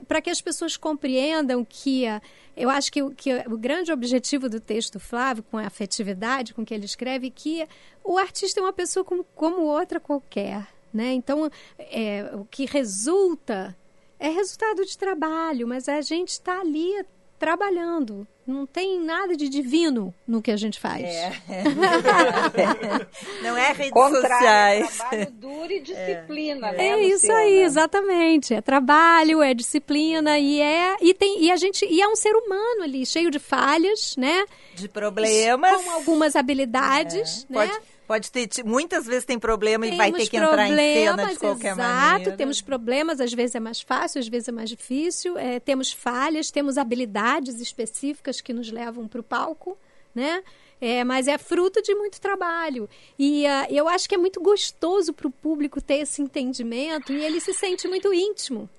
para que as pessoas compreendam que... ah, Eu acho que, o- que o grande objetivo do texto Flávio, com a afetividade com que ele escreve, que o artista é uma pessoa como, como outra qualquer. Né? Então, é, o que resulta é resultado de trabalho, mas a gente está ali trabalhando. Não tem nada de divino no que a gente faz. É. Não é redes Contrário, sociais. trabalho duro e disciplina, né, É isso aí, exatamente. É trabalho, é disciplina e é e tem e a gente e é um ser humano ali cheio de falhas, né? De problemas. com algumas habilidades, né? Pode, pode ter, muitas vezes tem problema e vai ter Temos que entrar em cena de qualquer exato, maneira. Temos problemas, às vezes é mais fácil, às vezes é mais difícil. é, temos falhas, temos habilidades específicas que nos levam para o palco, né? É, mas é fruto de muito trabalho. E ah, eu acho que é muito gostoso para o público ter esse entendimento e ele se sente muito íntimo.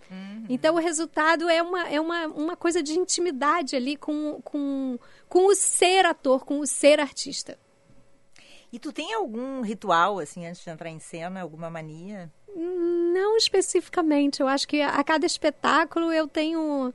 Então o resultado é uma, é uma, uma coisa de intimidade ali com, com, com o ser ator, com o ser artista. E tu tem algum ritual, assim, antes de entrar em cena? Alguma mania? Não especificamente. Eu acho que a cada espetáculo eu tenho.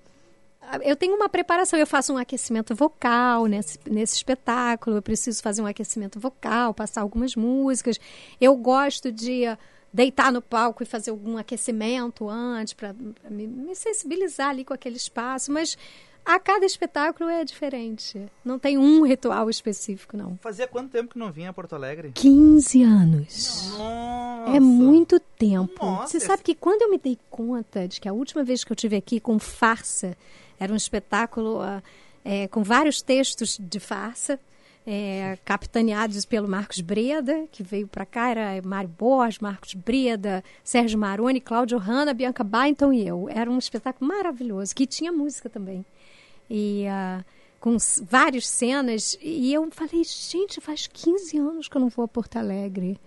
Eu tenho uma preparação, eu faço um aquecimento vocal nesse, nesse espetáculo, eu preciso fazer um aquecimento vocal, passar algumas músicas. Eu gosto de deitar no palco e fazer algum aquecimento antes, para me, me sensibilizar ali com aquele espaço, mas a cada espetáculo é diferente. Não tem um ritual específico, não. Fazia quanto tempo que não vinha a Porto Alegre? 15 anos. Nossa. É muito tempo. Nossa, Você sabe que quando eu me dei conta de que a última vez que eu tive aqui com farsa, era um espetáculo ah, é, com vários textos de farsa, é, capitaneados pelo Marcos Breda, que veio para cá, era Mário Borges, Marcos Breda, Sérgio Maroni, Cláudio Hanna, Bianca Bainton e eu. Era um espetáculo maravilhoso, que tinha música também. E ah, com várias cenas. E eu falei, gente, faz 15 anos que eu não vou a Porto Alegre.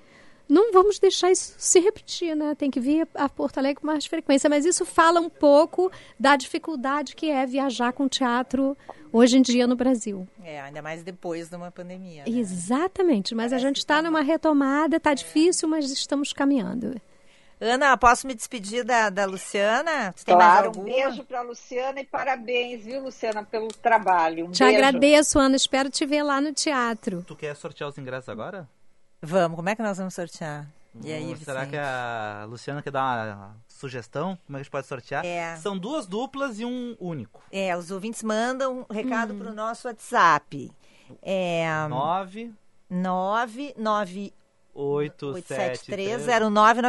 Não vamos deixar isso se repetir, né? Tem que vir a Porto Alegre com mais frequência. Mas isso fala um pouco da dificuldade que é viajar com teatro hoje em dia no Brasil. É, ainda mais depois de uma pandemia. né? Exatamente. Mas a gente está numa retomada, está difícil, mas estamos caminhando. Ana, posso me despedir da, da Luciana? Tu tem Claro, mais um beijo para Luciana e parabéns, viu, Luciana, pelo trabalho. Um Te beijo. agradeço, Ana. Espero te ver lá no teatro. Tu quer sortear os ingressos agora? Vamos, como é que nós vamos sortear? E aí, Hum, será que a Luciana quer dar uma sugestão? Como é que a gente pode sortear? É. São duas duplas e um único. É, os ouvintes mandam um recado para o nosso WhatsApp. É, 9, 998730993, 8, 7,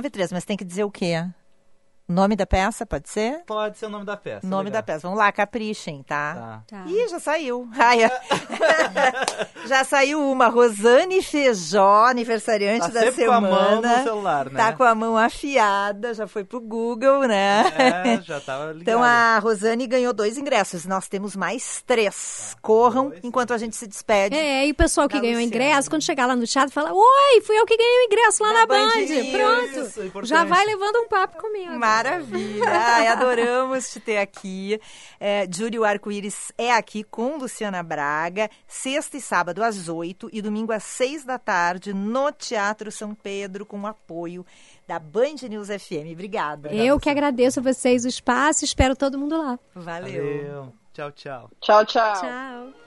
3. mas tem que dizer o quê? O nome da peça, pode ser? Pode ser o nome da peça. nome legal. da peça. Vamos lá, caprichem, tá? Tá. Tá. Ih, já saiu. Ai, já saiu uma. Rosane Feijó, aniversariante Tá da sempre com a semana. mão no celular, né? Tá com a mão afiada, já foi pro Google, né? É, já tava ligado. Então a Rosane ganhou dois ingressos. Nós temos mais três. Corram dois, enquanto a gente se despede. É, e o pessoal que ganhou Luciana. ingresso, quando chegar lá no teatro, fala: Oi, fui eu que ganhei o ingresso lá Na na, Band Band. Pronto. Isso, é. Já vai levando um papo comigo. Maravilha! Ai, adoramos te ter aqui. É, Júlio Arco-Íris é aqui com Luciana Braga, sexta e sábado às oito e domingo às seis da tarde no Teatro São Pedro, com o apoio da Band News FM. Obrigada. Eu que agradeço a vocês o espaço, espero todo mundo lá. Valeu. Valeu. Tchau, tchau. Tchau, tchau. Tchau.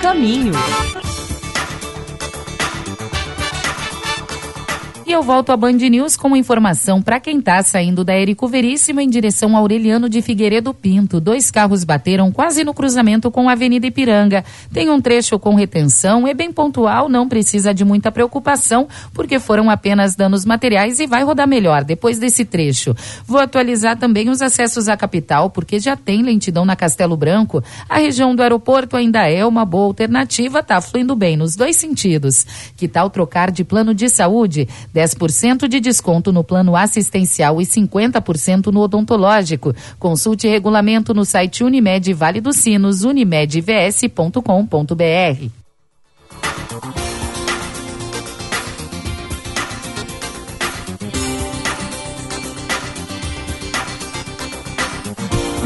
Caminho. E eu volto a Band News com informação para quem está saindo da Érico Veríssimo em direção ao Aureliano de Figueiredo Pinto. Dois carros bateram quase no cruzamento com a Avenida Ipiranga. Tem um trecho com retenção, é bem pontual, não precisa de muita preocupação, porque foram apenas danos materiais e vai rodar melhor depois desse trecho. Vou atualizar também os acessos à capital, porque já tem lentidão na Castelo Branco. A região do aeroporto ainda é uma boa alternativa, está fluindo bem nos dois sentidos. Que tal trocar de plano de saúde? 10% de desconto no plano assistencial e 50% no odontológico. Consulte regulamento no site Unimed Vale dos Sinos, unimedvs.com.br.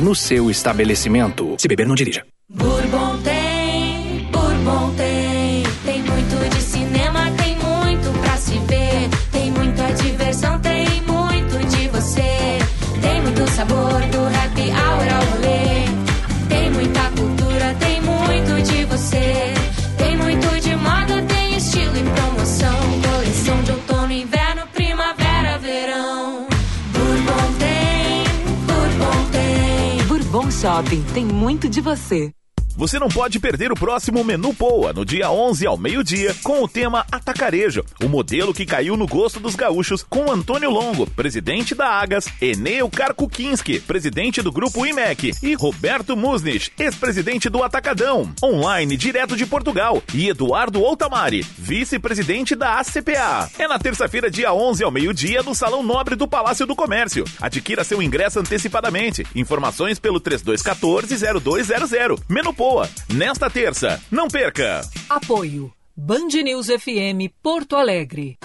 no seu estabelecimento. Se beber, não dirija. Shopping tem muito de você. Você não pode perder o próximo Menu Poa, no dia 11 ao meio-dia, com o tema Atacarejo, o modelo que caiu no gosto dos gaúchos, com Antônio Longo, presidente da Agas, Eneu Karkukinski, presidente do Grupo IMEC, e Roberto Musnich, ex-presidente do Atacadão, online direto de Portugal, e Eduardo Outamari, vice-presidente da ACPA. É na terça-feira, dia 11 ao meio-dia, no Salão Nobre do Palácio do Comércio. Adquira seu ingresso antecipadamente. Informações pelo 3214-0200. Menu Poa, nesta terça. Não perca! Apoio. Band News FM Porto Alegre.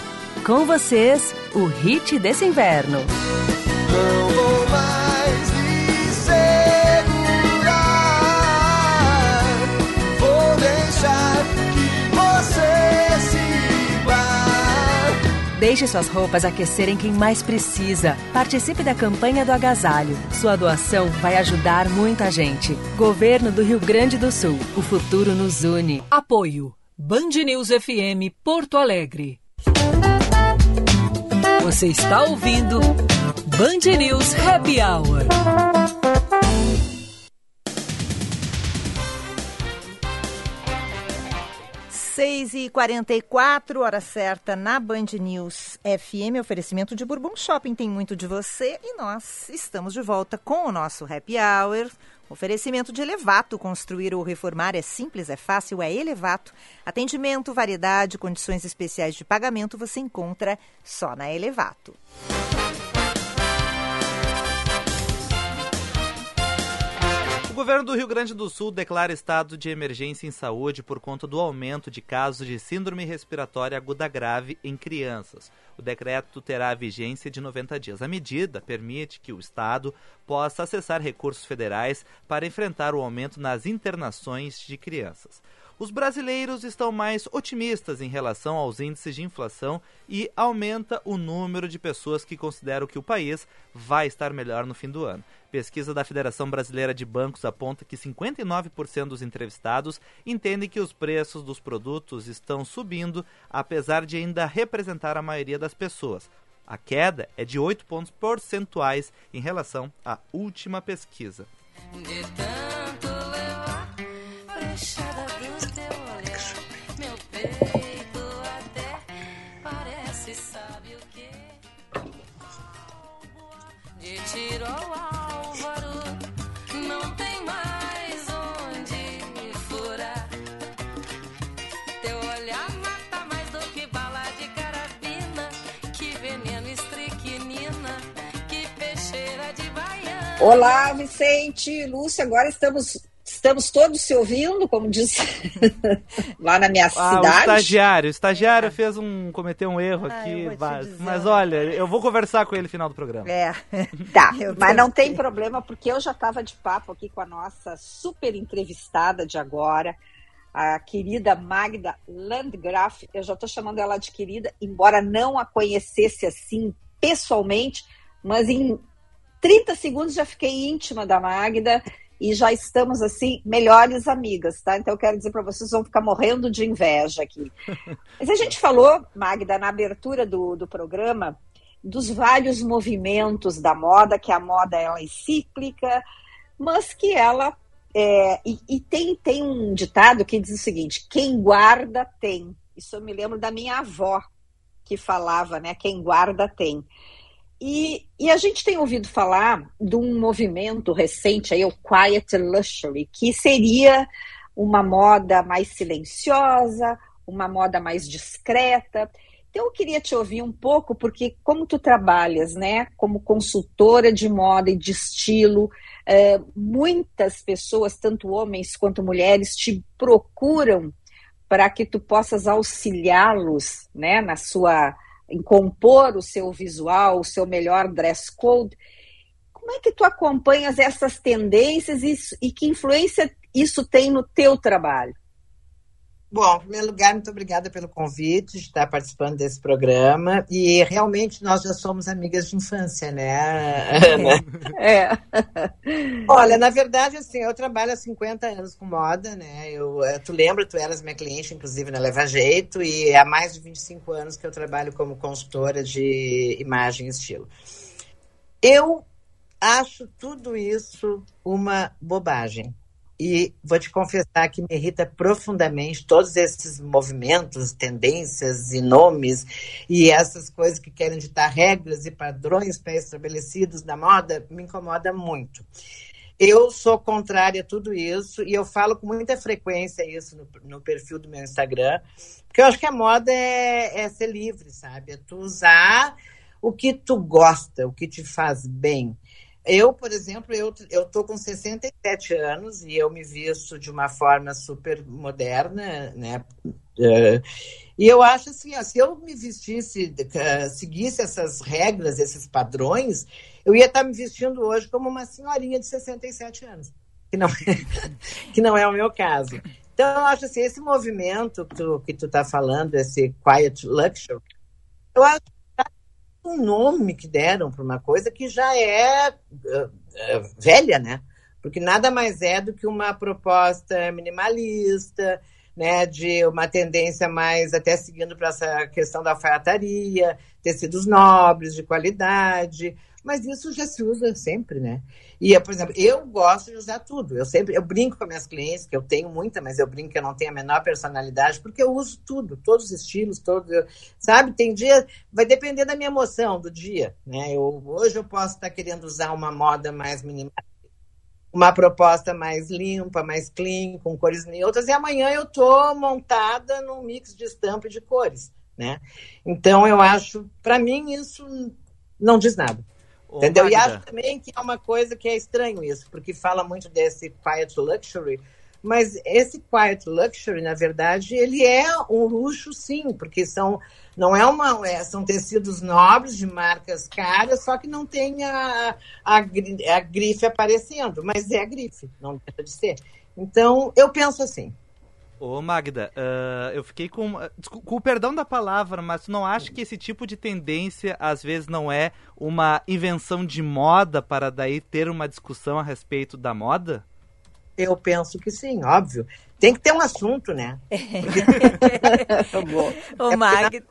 Com vocês, o hit desse inverno. Deixe suas roupas aquecerem quem mais precisa. Participe da campanha do agasalho. Sua doação vai ajudar muita gente. Governo do Rio Grande do Sul. O futuro nos une. Apoio. Band News FM Porto Alegre. Você está ouvindo Band News Happy Hour. Seis e quarenta e quatro, hora certa na Band News FM, oferecimento de Bourbon Shopping, tem muito de você e nós estamos de volta com o nosso Happy Hour, oferecimento de Elevato, construir ou reformar é simples, é fácil, é Elevato, atendimento, variedade, condições especiais de pagamento você encontra só na Elevato. Governo do Rio Grande do Sul declara estado de emergência em saúde por conta do aumento de casos de síndrome respiratória aguda grave em crianças. O decreto terá vigência de 90 dias. A medida permite que o Estado possa acessar recursos federais para enfrentar o aumento nas internações de crianças. Os brasileiros estão mais otimistas em relação aos índices de inflação e aumenta o número de pessoas que consideram que o país vai estar melhor no fim do ano. Pesquisa da Federação Brasileira de Bancos aponta que 59% dos entrevistados entendem que os preços dos produtos estão subindo, apesar de ainda representar a maioria das pessoas. A queda é de 8 pontos percentuais em relação à última pesquisa. Olá, Vicente, Lúcia, agora estamos estamos todos se ouvindo, como diz lá na minha Ah, o cidade. estagiário. O estagiário fez um. cometeu um erro Ah, aqui. mas, mas olha, eu vou conversar com ele no final do programa. É. Tá, Eu mas não tem problema, porque eu já estava de papo aqui com a nossa super entrevistada de agora, a querida Magda Landgraf. Eu já estou chamando ela de querida, embora não a conhecesse assim pessoalmente, mas em 30 segundos já fiquei íntima da Magda e já estamos assim melhores amigas, tá? Então eu quero dizer para vocês, vão ficar morrendo de inveja aqui. Mas a gente falou, Magda, na abertura do, do programa, dos vários movimentos da moda, que a moda ela é cíclica, mas que ela é, e, e tem, tem um ditado que diz o seguinte: quem guarda tem. Isso eu me lembro da minha avó que falava, né? Quem guarda tem. E, e a gente tem ouvido falar de um movimento recente aí, o Quiet Luxury, que seria uma moda mais silenciosa, uma moda mais discreta. Então eu queria te ouvir um pouco, porque como tu trabalhas, né, como consultora de moda e de estilo, eh, muitas pessoas, tanto homens quanto mulheres, te procuram para que tu possas auxiliá-los, né, na sua em compor o seu visual, o seu melhor dress code. Como é que tu acompanhas essas tendências e, e que influência isso tem no teu trabalho? Bom, em primeiro lugar, muito obrigada pelo convite de estar participando desse programa. E realmente nós já somos amigas de infância, né, Ana? É. Olha, na verdade, assim, eu trabalho há 50 anos com moda, né? Eu, eh, tu lembra, tu eras minha cliente, inclusive, na Leva Jeito, e há mais de 25 anos que eu trabalho como consultora de imagem e estilo. Eu acho tudo isso uma bobagem. E vou te confessar que me irrita profundamente todos esses movimentos, tendências e nomes e essas coisas que querem ditar regras e padrões pré-estabelecidos na moda, me incomoda muito. Eu sou contrária a tudo isso e eu falo com muita frequência isso no, no perfil do meu Instagram, porque eu acho que a moda é, é ser livre, sabe? É tu usar o que tu gosta, o que te faz bem. Eu, por exemplo, eu, eu tô com 67 anos e eu me visto de uma forma super moderna, né? Eh, e eu acho assim, ó, se eu me vestisse, eh, seguisse essas regras, esses padrões, eu ia estar me vestindo hoje como uma senhorinha de 67 anos, que não, que não é o meu caso. Então, eu acho assim, esse movimento que tu, que tu tá falando, esse quiet luxury, eu acho um nome que deram para uma coisa que já é uh, velha, né? Porque nada mais é do que uma proposta minimalista, né? De uma tendência mais até seguindo para essa questão da alfaiataria, tecidos nobres, de qualidade. Mas isso já se usa sempre, né? E, por exemplo, eu gosto de usar tudo. Eu sempre eu brinco com minhas clientes, que eu tenho muita, mas eu brinco que eu não tenho a menor personalidade, porque eu uso tudo, todos os estilos, todos, eu- sabe? Tem dia, vai depender da minha emoção do dia, né? Eu, hoje eu posso estar querendo usar uma moda mais minimal, uma proposta mais limpa, mais clean, com cores neutras, e amanhã eu tô montada num mix de estampa e de cores, né? Então eu acho, para mim isso não diz nada. Ô, Entendeu? E Magda. acho também que é uma coisa que é estranho isso, porque fala muito desse quiet luxury, mas esse quiet luxury, na verdade, ele é um luxo sim, porque são não é uma é- são tecidos nobres de marcas caras, só que não tem a, a, a grife aparecendo, mas é a grife, não deixa de ser. Então, eu penso assim. Ô, Magda, ah, eu fiquei com. ah, Com o perdão da palavra, mas tu não acha que esse tipo de tendência às vezes não é uma invenção de moda para daí ter uma discussão a respeito da moda? Eu penso que sim, óbvio. Tem que ter um assunto, né? Ô, Magda.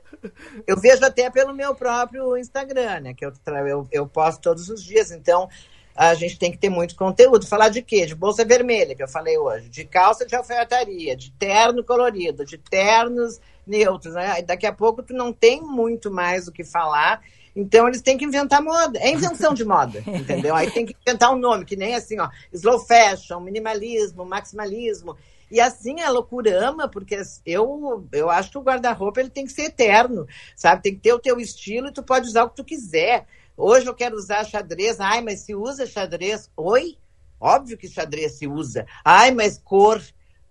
Eu vejo até pelo meu próprio Instagram, né? Que eu, eu, eu posto todos os dias. Então, a gente tem que ter muito conteúdo. Falar de quê? De bolsa vermelha, que eu falei hoje. De calça de alfaiataria, de terno colorido, de ternos neutros. Né? Daqui a pouco tu não tem muito mais o que falar. Então, eles têm que inventar moda. É invenção de moda, entendeu? Aí tem que inventar um nome, que nem assim, ó. Slow fashion, minimalismo, maximalismo. E assim é loucurama, porque eu, eu acho que o guarda-roupa ele tem que ser eterno, sabe? Tem que ter o teu estilo e tu pode usar o que tu quiser, Hoje eu quero usar xadrez. Ai, mas se usa xadrez? Oi? Óbvio que xadrez se usa. Ai, mas cor.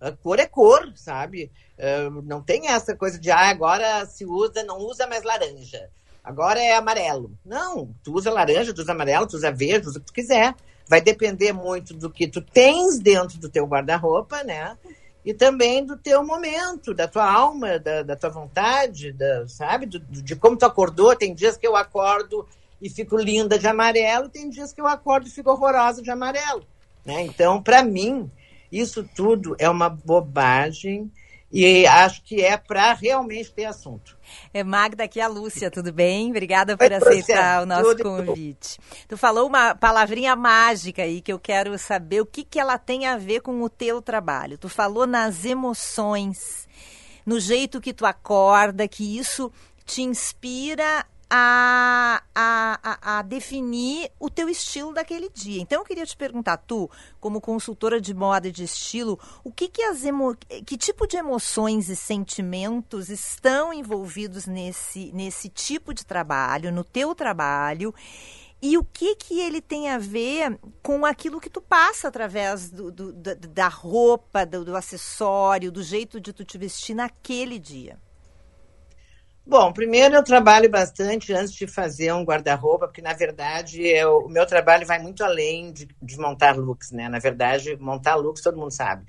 A cor é cor, sabe? Uh, não tem essa coisa de, ah, agora se usa, não usa mais laranja. Agora é amarelo. Não, tu usa laranja, tu usa amarelo, tu usa verde, usa o que tu quiser. Vai depender muito do que tu tens dentro do teu guarda-roupa, né? E também do teu momento, da tua alma, da, da tua vontade, da, sabe? Do, de como tu acordou. Tem dias que eu acordo e fico linda de amarelo, tem dias que eu acordo e fico horrorosa de amarelo. Né? Então, para mim, isso tudo é uma bobagem e acho que é para realmente ter assunto. É Magda, aqui é a Lúcia, tudo bem? Obrigada por Oi, aceitar o nosso convite. Tu falou uma palavrinha mágica aí que eu quero saber o que, que ela tem a ver com o teu trabalho. Tu falou nas emoções, no jeito que tu acorda, que isso te inspira a, a, a, definir o teu estilo daquele dia. Então eu queria te perguntar, tu, como consultora de moda e de estilo, o que, que as emo... que tipo de emoções e sentimentos estão envolvidos nesse, nesse tipo de trabalho, no teu trabalho? E o que que ele tem a ver com aquilo que tu passa através do, do da roupa, do, do acessório, do jeito de tu te vestir naquele dia? Bom, primeiro eu trabalho bastante antes de fazer um guarda-roupa, porque na verdade eu, o meu trabalho vai muito além de, de, montar looks, né? Na verdade, montar looks todo mundo sabe.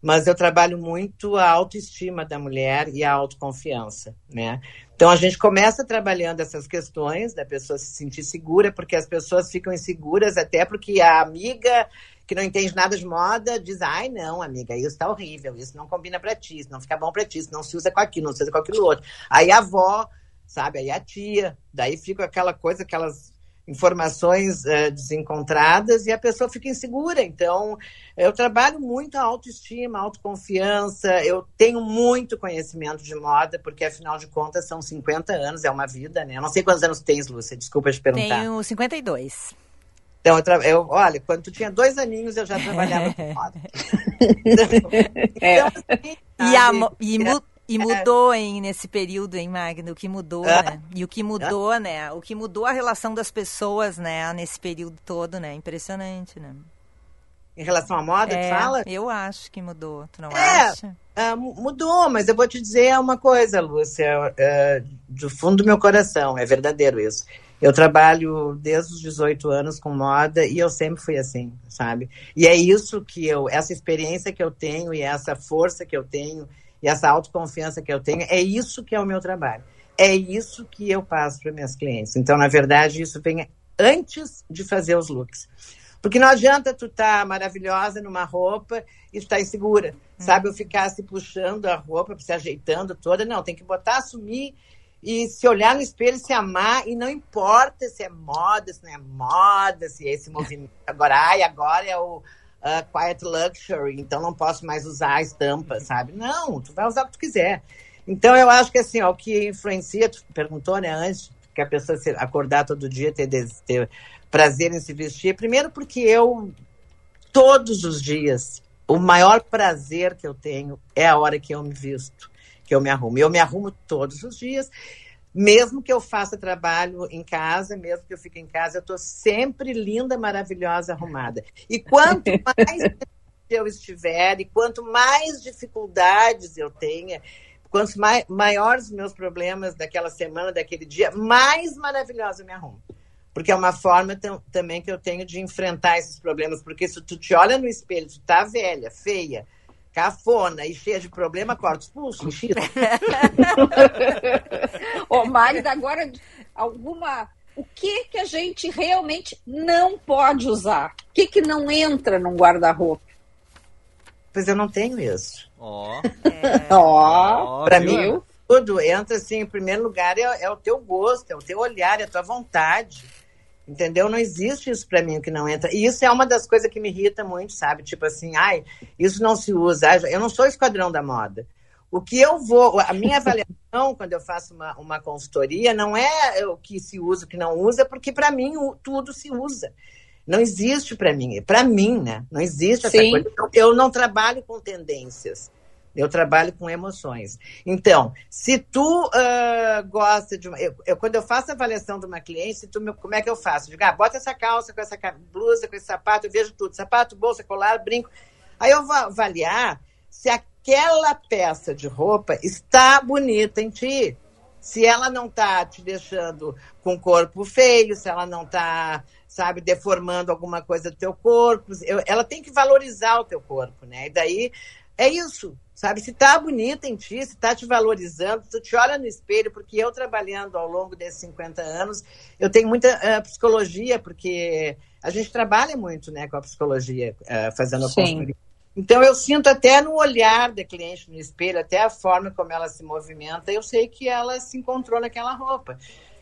Mas eu trabalho muito a autoestima da mulher e a autoconfiança, né? Então a gente começa trabalhando essas questões da pessoa se sentir segura, porque as pessoas ficam inseguras até porque a amiga que não entende nada de moda diz: ai, não, amiga, isso tá horrível, isso não combina pra ti, isso não fica bom pra ti, isso não se usa com aquilo, não se usa com aquilo outro. Aí a avó, sabe, aí a tia, daí fica aquela coisa, aquelas informações uh, desencontradas e a pessoa fica insegura. Então, eu trabalho muito a autoestima, a autoconfiança, eu tenho muito conhecimento de moda, porque afinal de contas são 50 anos, é uma vida, né? Eu não sei quantos anos tens, Lúcia, desculpa te perguntar. Tenho 52. Então, eu, tra... eu, olha, quando tu tinha dois aninhos, eu já trabalhava com moda. É. então, assim, e, a, e, mu e, mudou, hein, nesse período, hein, Magno? O que mudou, ah. né? E o que mudou, ah. né? O que mudou a relação das pessoas, né, nesse período todo, né? Impressionante, né? Em relação à moda, é, tu fala? Eu acho que mudou, tu não é, acha? Uh, mudou, mas eu vou te dizer uma coisa, Lúcia, uh, do fundo do meu coração, é verdadeiro isso. Eu trabalho desde os 18 anos com moda e eu sempre fui assim, sabe? E é isso que eu, essa experiência que eu tenho e essa força que eu tenho e essa autoconfiança que eu tenho, é isso que é o meu trabalho. É isso que eu passo para minhas clientes. Então, na verdade, isso vem antes de fazer os looks. Porque não adianta tu estar tá maravilhosa numa roupa e estar tá insegura, hum. sabe? Eu ficar se puxando a roupa, se ajeitando toda. Não, tem que botar, assumir e se olhar no espelho, se amar, e não importa se é moda, se não é moda, se é esse movimento. Agora, ai, agora é o uh, Quiet Luxury, então não posso mais usar a estampa, sabe? Não, tu vai usar o que tu quiser. Então, eu acho que assim, ó, o que influencia, tu perguntou, né, antes, que a pessoa se acordar todo dia, ter, ter prazer em se vestir, primeiro porque eu, todos os dias, o maior prazer que eu tenho é a hora que eu me visto que eu me arrumo. Eu me arrumo todos os dias, mesmo que eu faça trabalho em casa, mesmo que eu fique em casa, eu estou sempre linda, maravilhosa, arrumada. E quanto mais eu estiver, e quanto mais dificuldades eu tenha, quanto mais, maiores meus problemas daquela semana, daquele dia, mais maravilhosa eu me arrumo. Porque é uma forma também que eu tenho de enfrentar esses problemas. Porque se tu te olha no espelho, tu tá velha, feia, cafona e cheia de problema, corta os pulsos, enxita. Ô, Magda, agora alguma. O que que a gente realmente não pode usar? O que que não entra num guarda-roupa? Pois eu não tenho isso. Ó. Oh. É... Ó, oh, pra mim, tudo entra assim, em primeiro lugar, é, é o teu gosto, é o teu olhar, é a tua vontade. Entendeu? Não existe isso para mim que não entra. E isso é uma das coisas que me irrita muito, sabe? Tipo assim, ai, isso não se usa. Eu não sou esquadrão da moda. O que eu vou, a minha avaliação quando eu faço uma, uma consultoria não é o que se usa, o que não usa, porque para mim tudo se usa. Não existe para mim, para mim, né? Não existe essa Sim. coisa. Eu não trabalho com tendências. Eu trabalho com emoções. Então, se tu ah, gosta de uma. Eu, eu- quando eu faço a avaliação de uma cliente, tu me- como é que eu faço? Digo, ah, bota essa calça com essa blusa, com esse sapato, eu vejo tudo: sapato, bolsa, colar, brinco. Aí eu vou avaliar se aquela peça de roupa está bonita em ti. Se ela não está te deixando com o corpo feio, se ela não está, sabe, deformando alguma coisa do teu corpo, eu- ela tem que valorizar o teu corpo, né? E daí é isso, sabe? Se tá bonita em ti, se tá te valorizando, tu te olha no espelho, porque eu trabalhando ao longo desses 50 anos, eu tenho muita eh, psicologia, porque a gente trabalha muito, né, com a psicologia, eh, fazendo a Sim. consultoria. Então eu sinto até no olhar da cliente no espelho, até a forma como ela se movimenta, eu sei que ela se encontrou naquela roupa.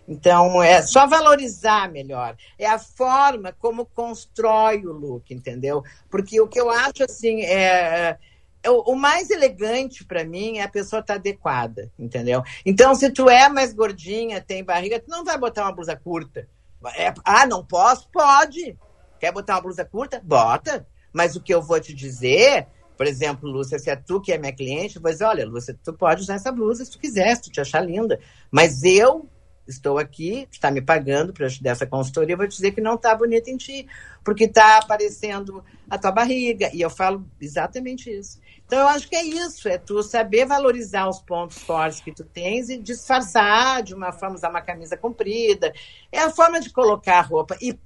Então é só valorizar melhor. É a forma como constrói o look, entendeu? Porque o que eu acho assim é o o mais elegante para mim é a pessoa estar adequada, entendeu? Então, se tu é mais gordinha, tem barriga, tu não vai botar uma blusa curta. É- ah, não posso? Pode. Quer botar uma blusa curta? Bota. Mas o que eu vou te dizer, por exemplo, Lúcia, se é tu que é minha cliente, eu vou dizer, olha, Lúcia, tu pode usar essa blusa se tu quiser, se tu te achar linda. Mas eu estou aqui, está me pagando para eu te dar essa consultoria, vou dizer que não está bonita em ti, porque está aparecendo a tua barriga. E eu falo exatamente isso. Então, eu acho que é isso, é tu saber valorizar os pontos fortes que tu tens e disfarçar de uma forma, usar uma camisa comprida. É a forma de colocar a roupa. E,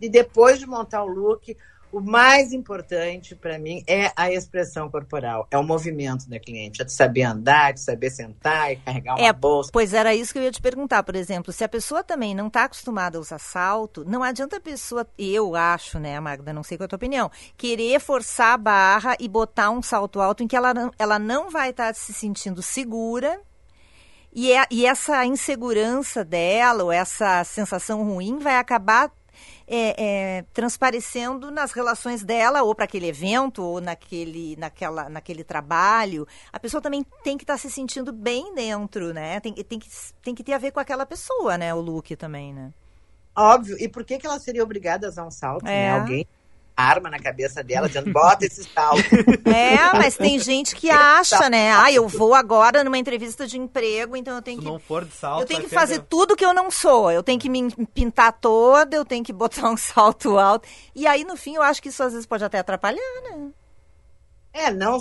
e depois de montar o look, o mais importante para mim é a expressão corporal, é o movimento da cliente, é tu saber andar, tu saber sentar e carregar uma É, bolsa. pois era isso que eu ia te perguntar, por exemplo, se a pessoa também não está acostumada a usar salto, não adianta a pessoa, eu acho, né, Magda, não sei qual é a tua opinião, querer forçar a barra e botar um salto alto em que ela não, ela não vai estar se sentindo segura e, é- e essa insegurança dela, ou essa sensação ruim, vai acabar é, é, transparecendo nas relações dela, ou para aquele evento, ou naquele, naquela, naquele trabalho. A pessoa também tem que estar se sentindo bem dentro, né? Tem, tem, que, tem que ter a ver com aquela pessoa, né? O look também, né? Óbvio. E por que, que ela seria obrigada a usar um salto? né? É. Alguém arma na cabeça dela, dizendo, bota esse salto. É, mas tem gente que acha, né? Ah, eu vou agora numa entrevista de emprego, então eu tenho Se que não for de salto, Eu tenho que fazer tudo que eu não sou. Eu tenho que me pintar toda, eu tenho que botar um salto alto. E aí, no fim, eu acho que isso às vezes pode até atrapalhar, né? É, não,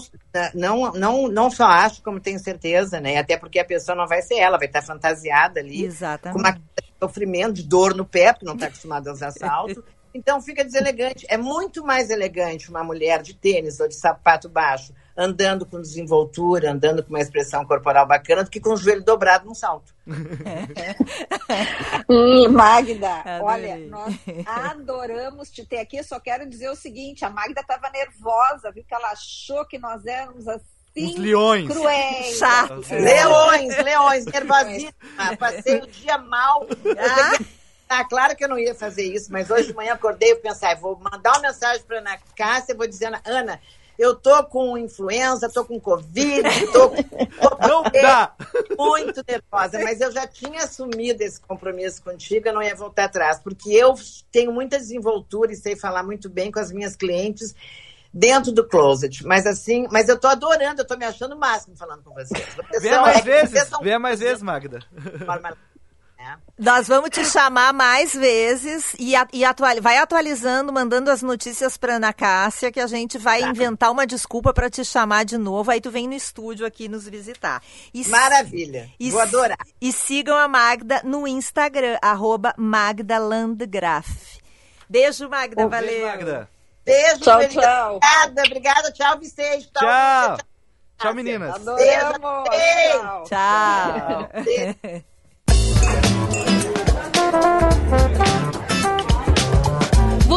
não, não, não só acho, como tenho certeza, né? Até porque a pessoa não vai ser ela, vai estar fantasiada ali. Exatamente. Com uma sofrimento, de dor no pé, porque não está acostumada a usar salto. Então fica deselegante. É muito mais elegante uma mulher de tênis ou de sapato baixo, andando com desenvoltura, andando com uma expressão corporal bacana, do que com o joelho dobrado num salto. Magda, Adorei. olha, nós adoramos te ter aqui. Só quero dizer o seguinte: a Magda estava nervosa, viu que ela achou que nós éramos assim. Uns leões. Cruéis. Chato. Leões, leões, nervosíssima. Passei o dia mal. Ah, claro que eu não ia fazer isso, mas hoje de manhã acordei e pensei, ah, vou mandar uma mensagem para Ana Cássia, vou dizendo, Ana, eu tô com influenza, tô com Covid, tô com... Não dá! Muito nervosa, mas eu já tinha assumido esse compromisso contigo, eu não ia voltar atrás, porque eu tenho muita desenvoltura e sei falar muito bem com as minhas clientes dentro do closet, mas assim, mas eu tô adorando, eu tô me achando o máximo falando com vocês. São- mais é que vocês vezes, são- venha mais vezes, Magda. Nós vamos te chamar mais vezes e, a- e atuali- vai atualizando, mandando as notícias para Ana Cássia, que a gente vai Tá. inventar uma desculpa para te chamar de novo. Aí tu vem no estúdio aqui nos visitar. E, Maravilha. e, Vou adorar. E sigam a Magda no Instagram, arroba Magda Landgraf. Beijo, Magda. Valeu. beijo, Magda. Beijo, Tchau, Melissa. tchau. Obrigada, obrigada. Tchau, Vicente. Tchau. Tchau, meninas. Adoramos. Beijo. Tchau.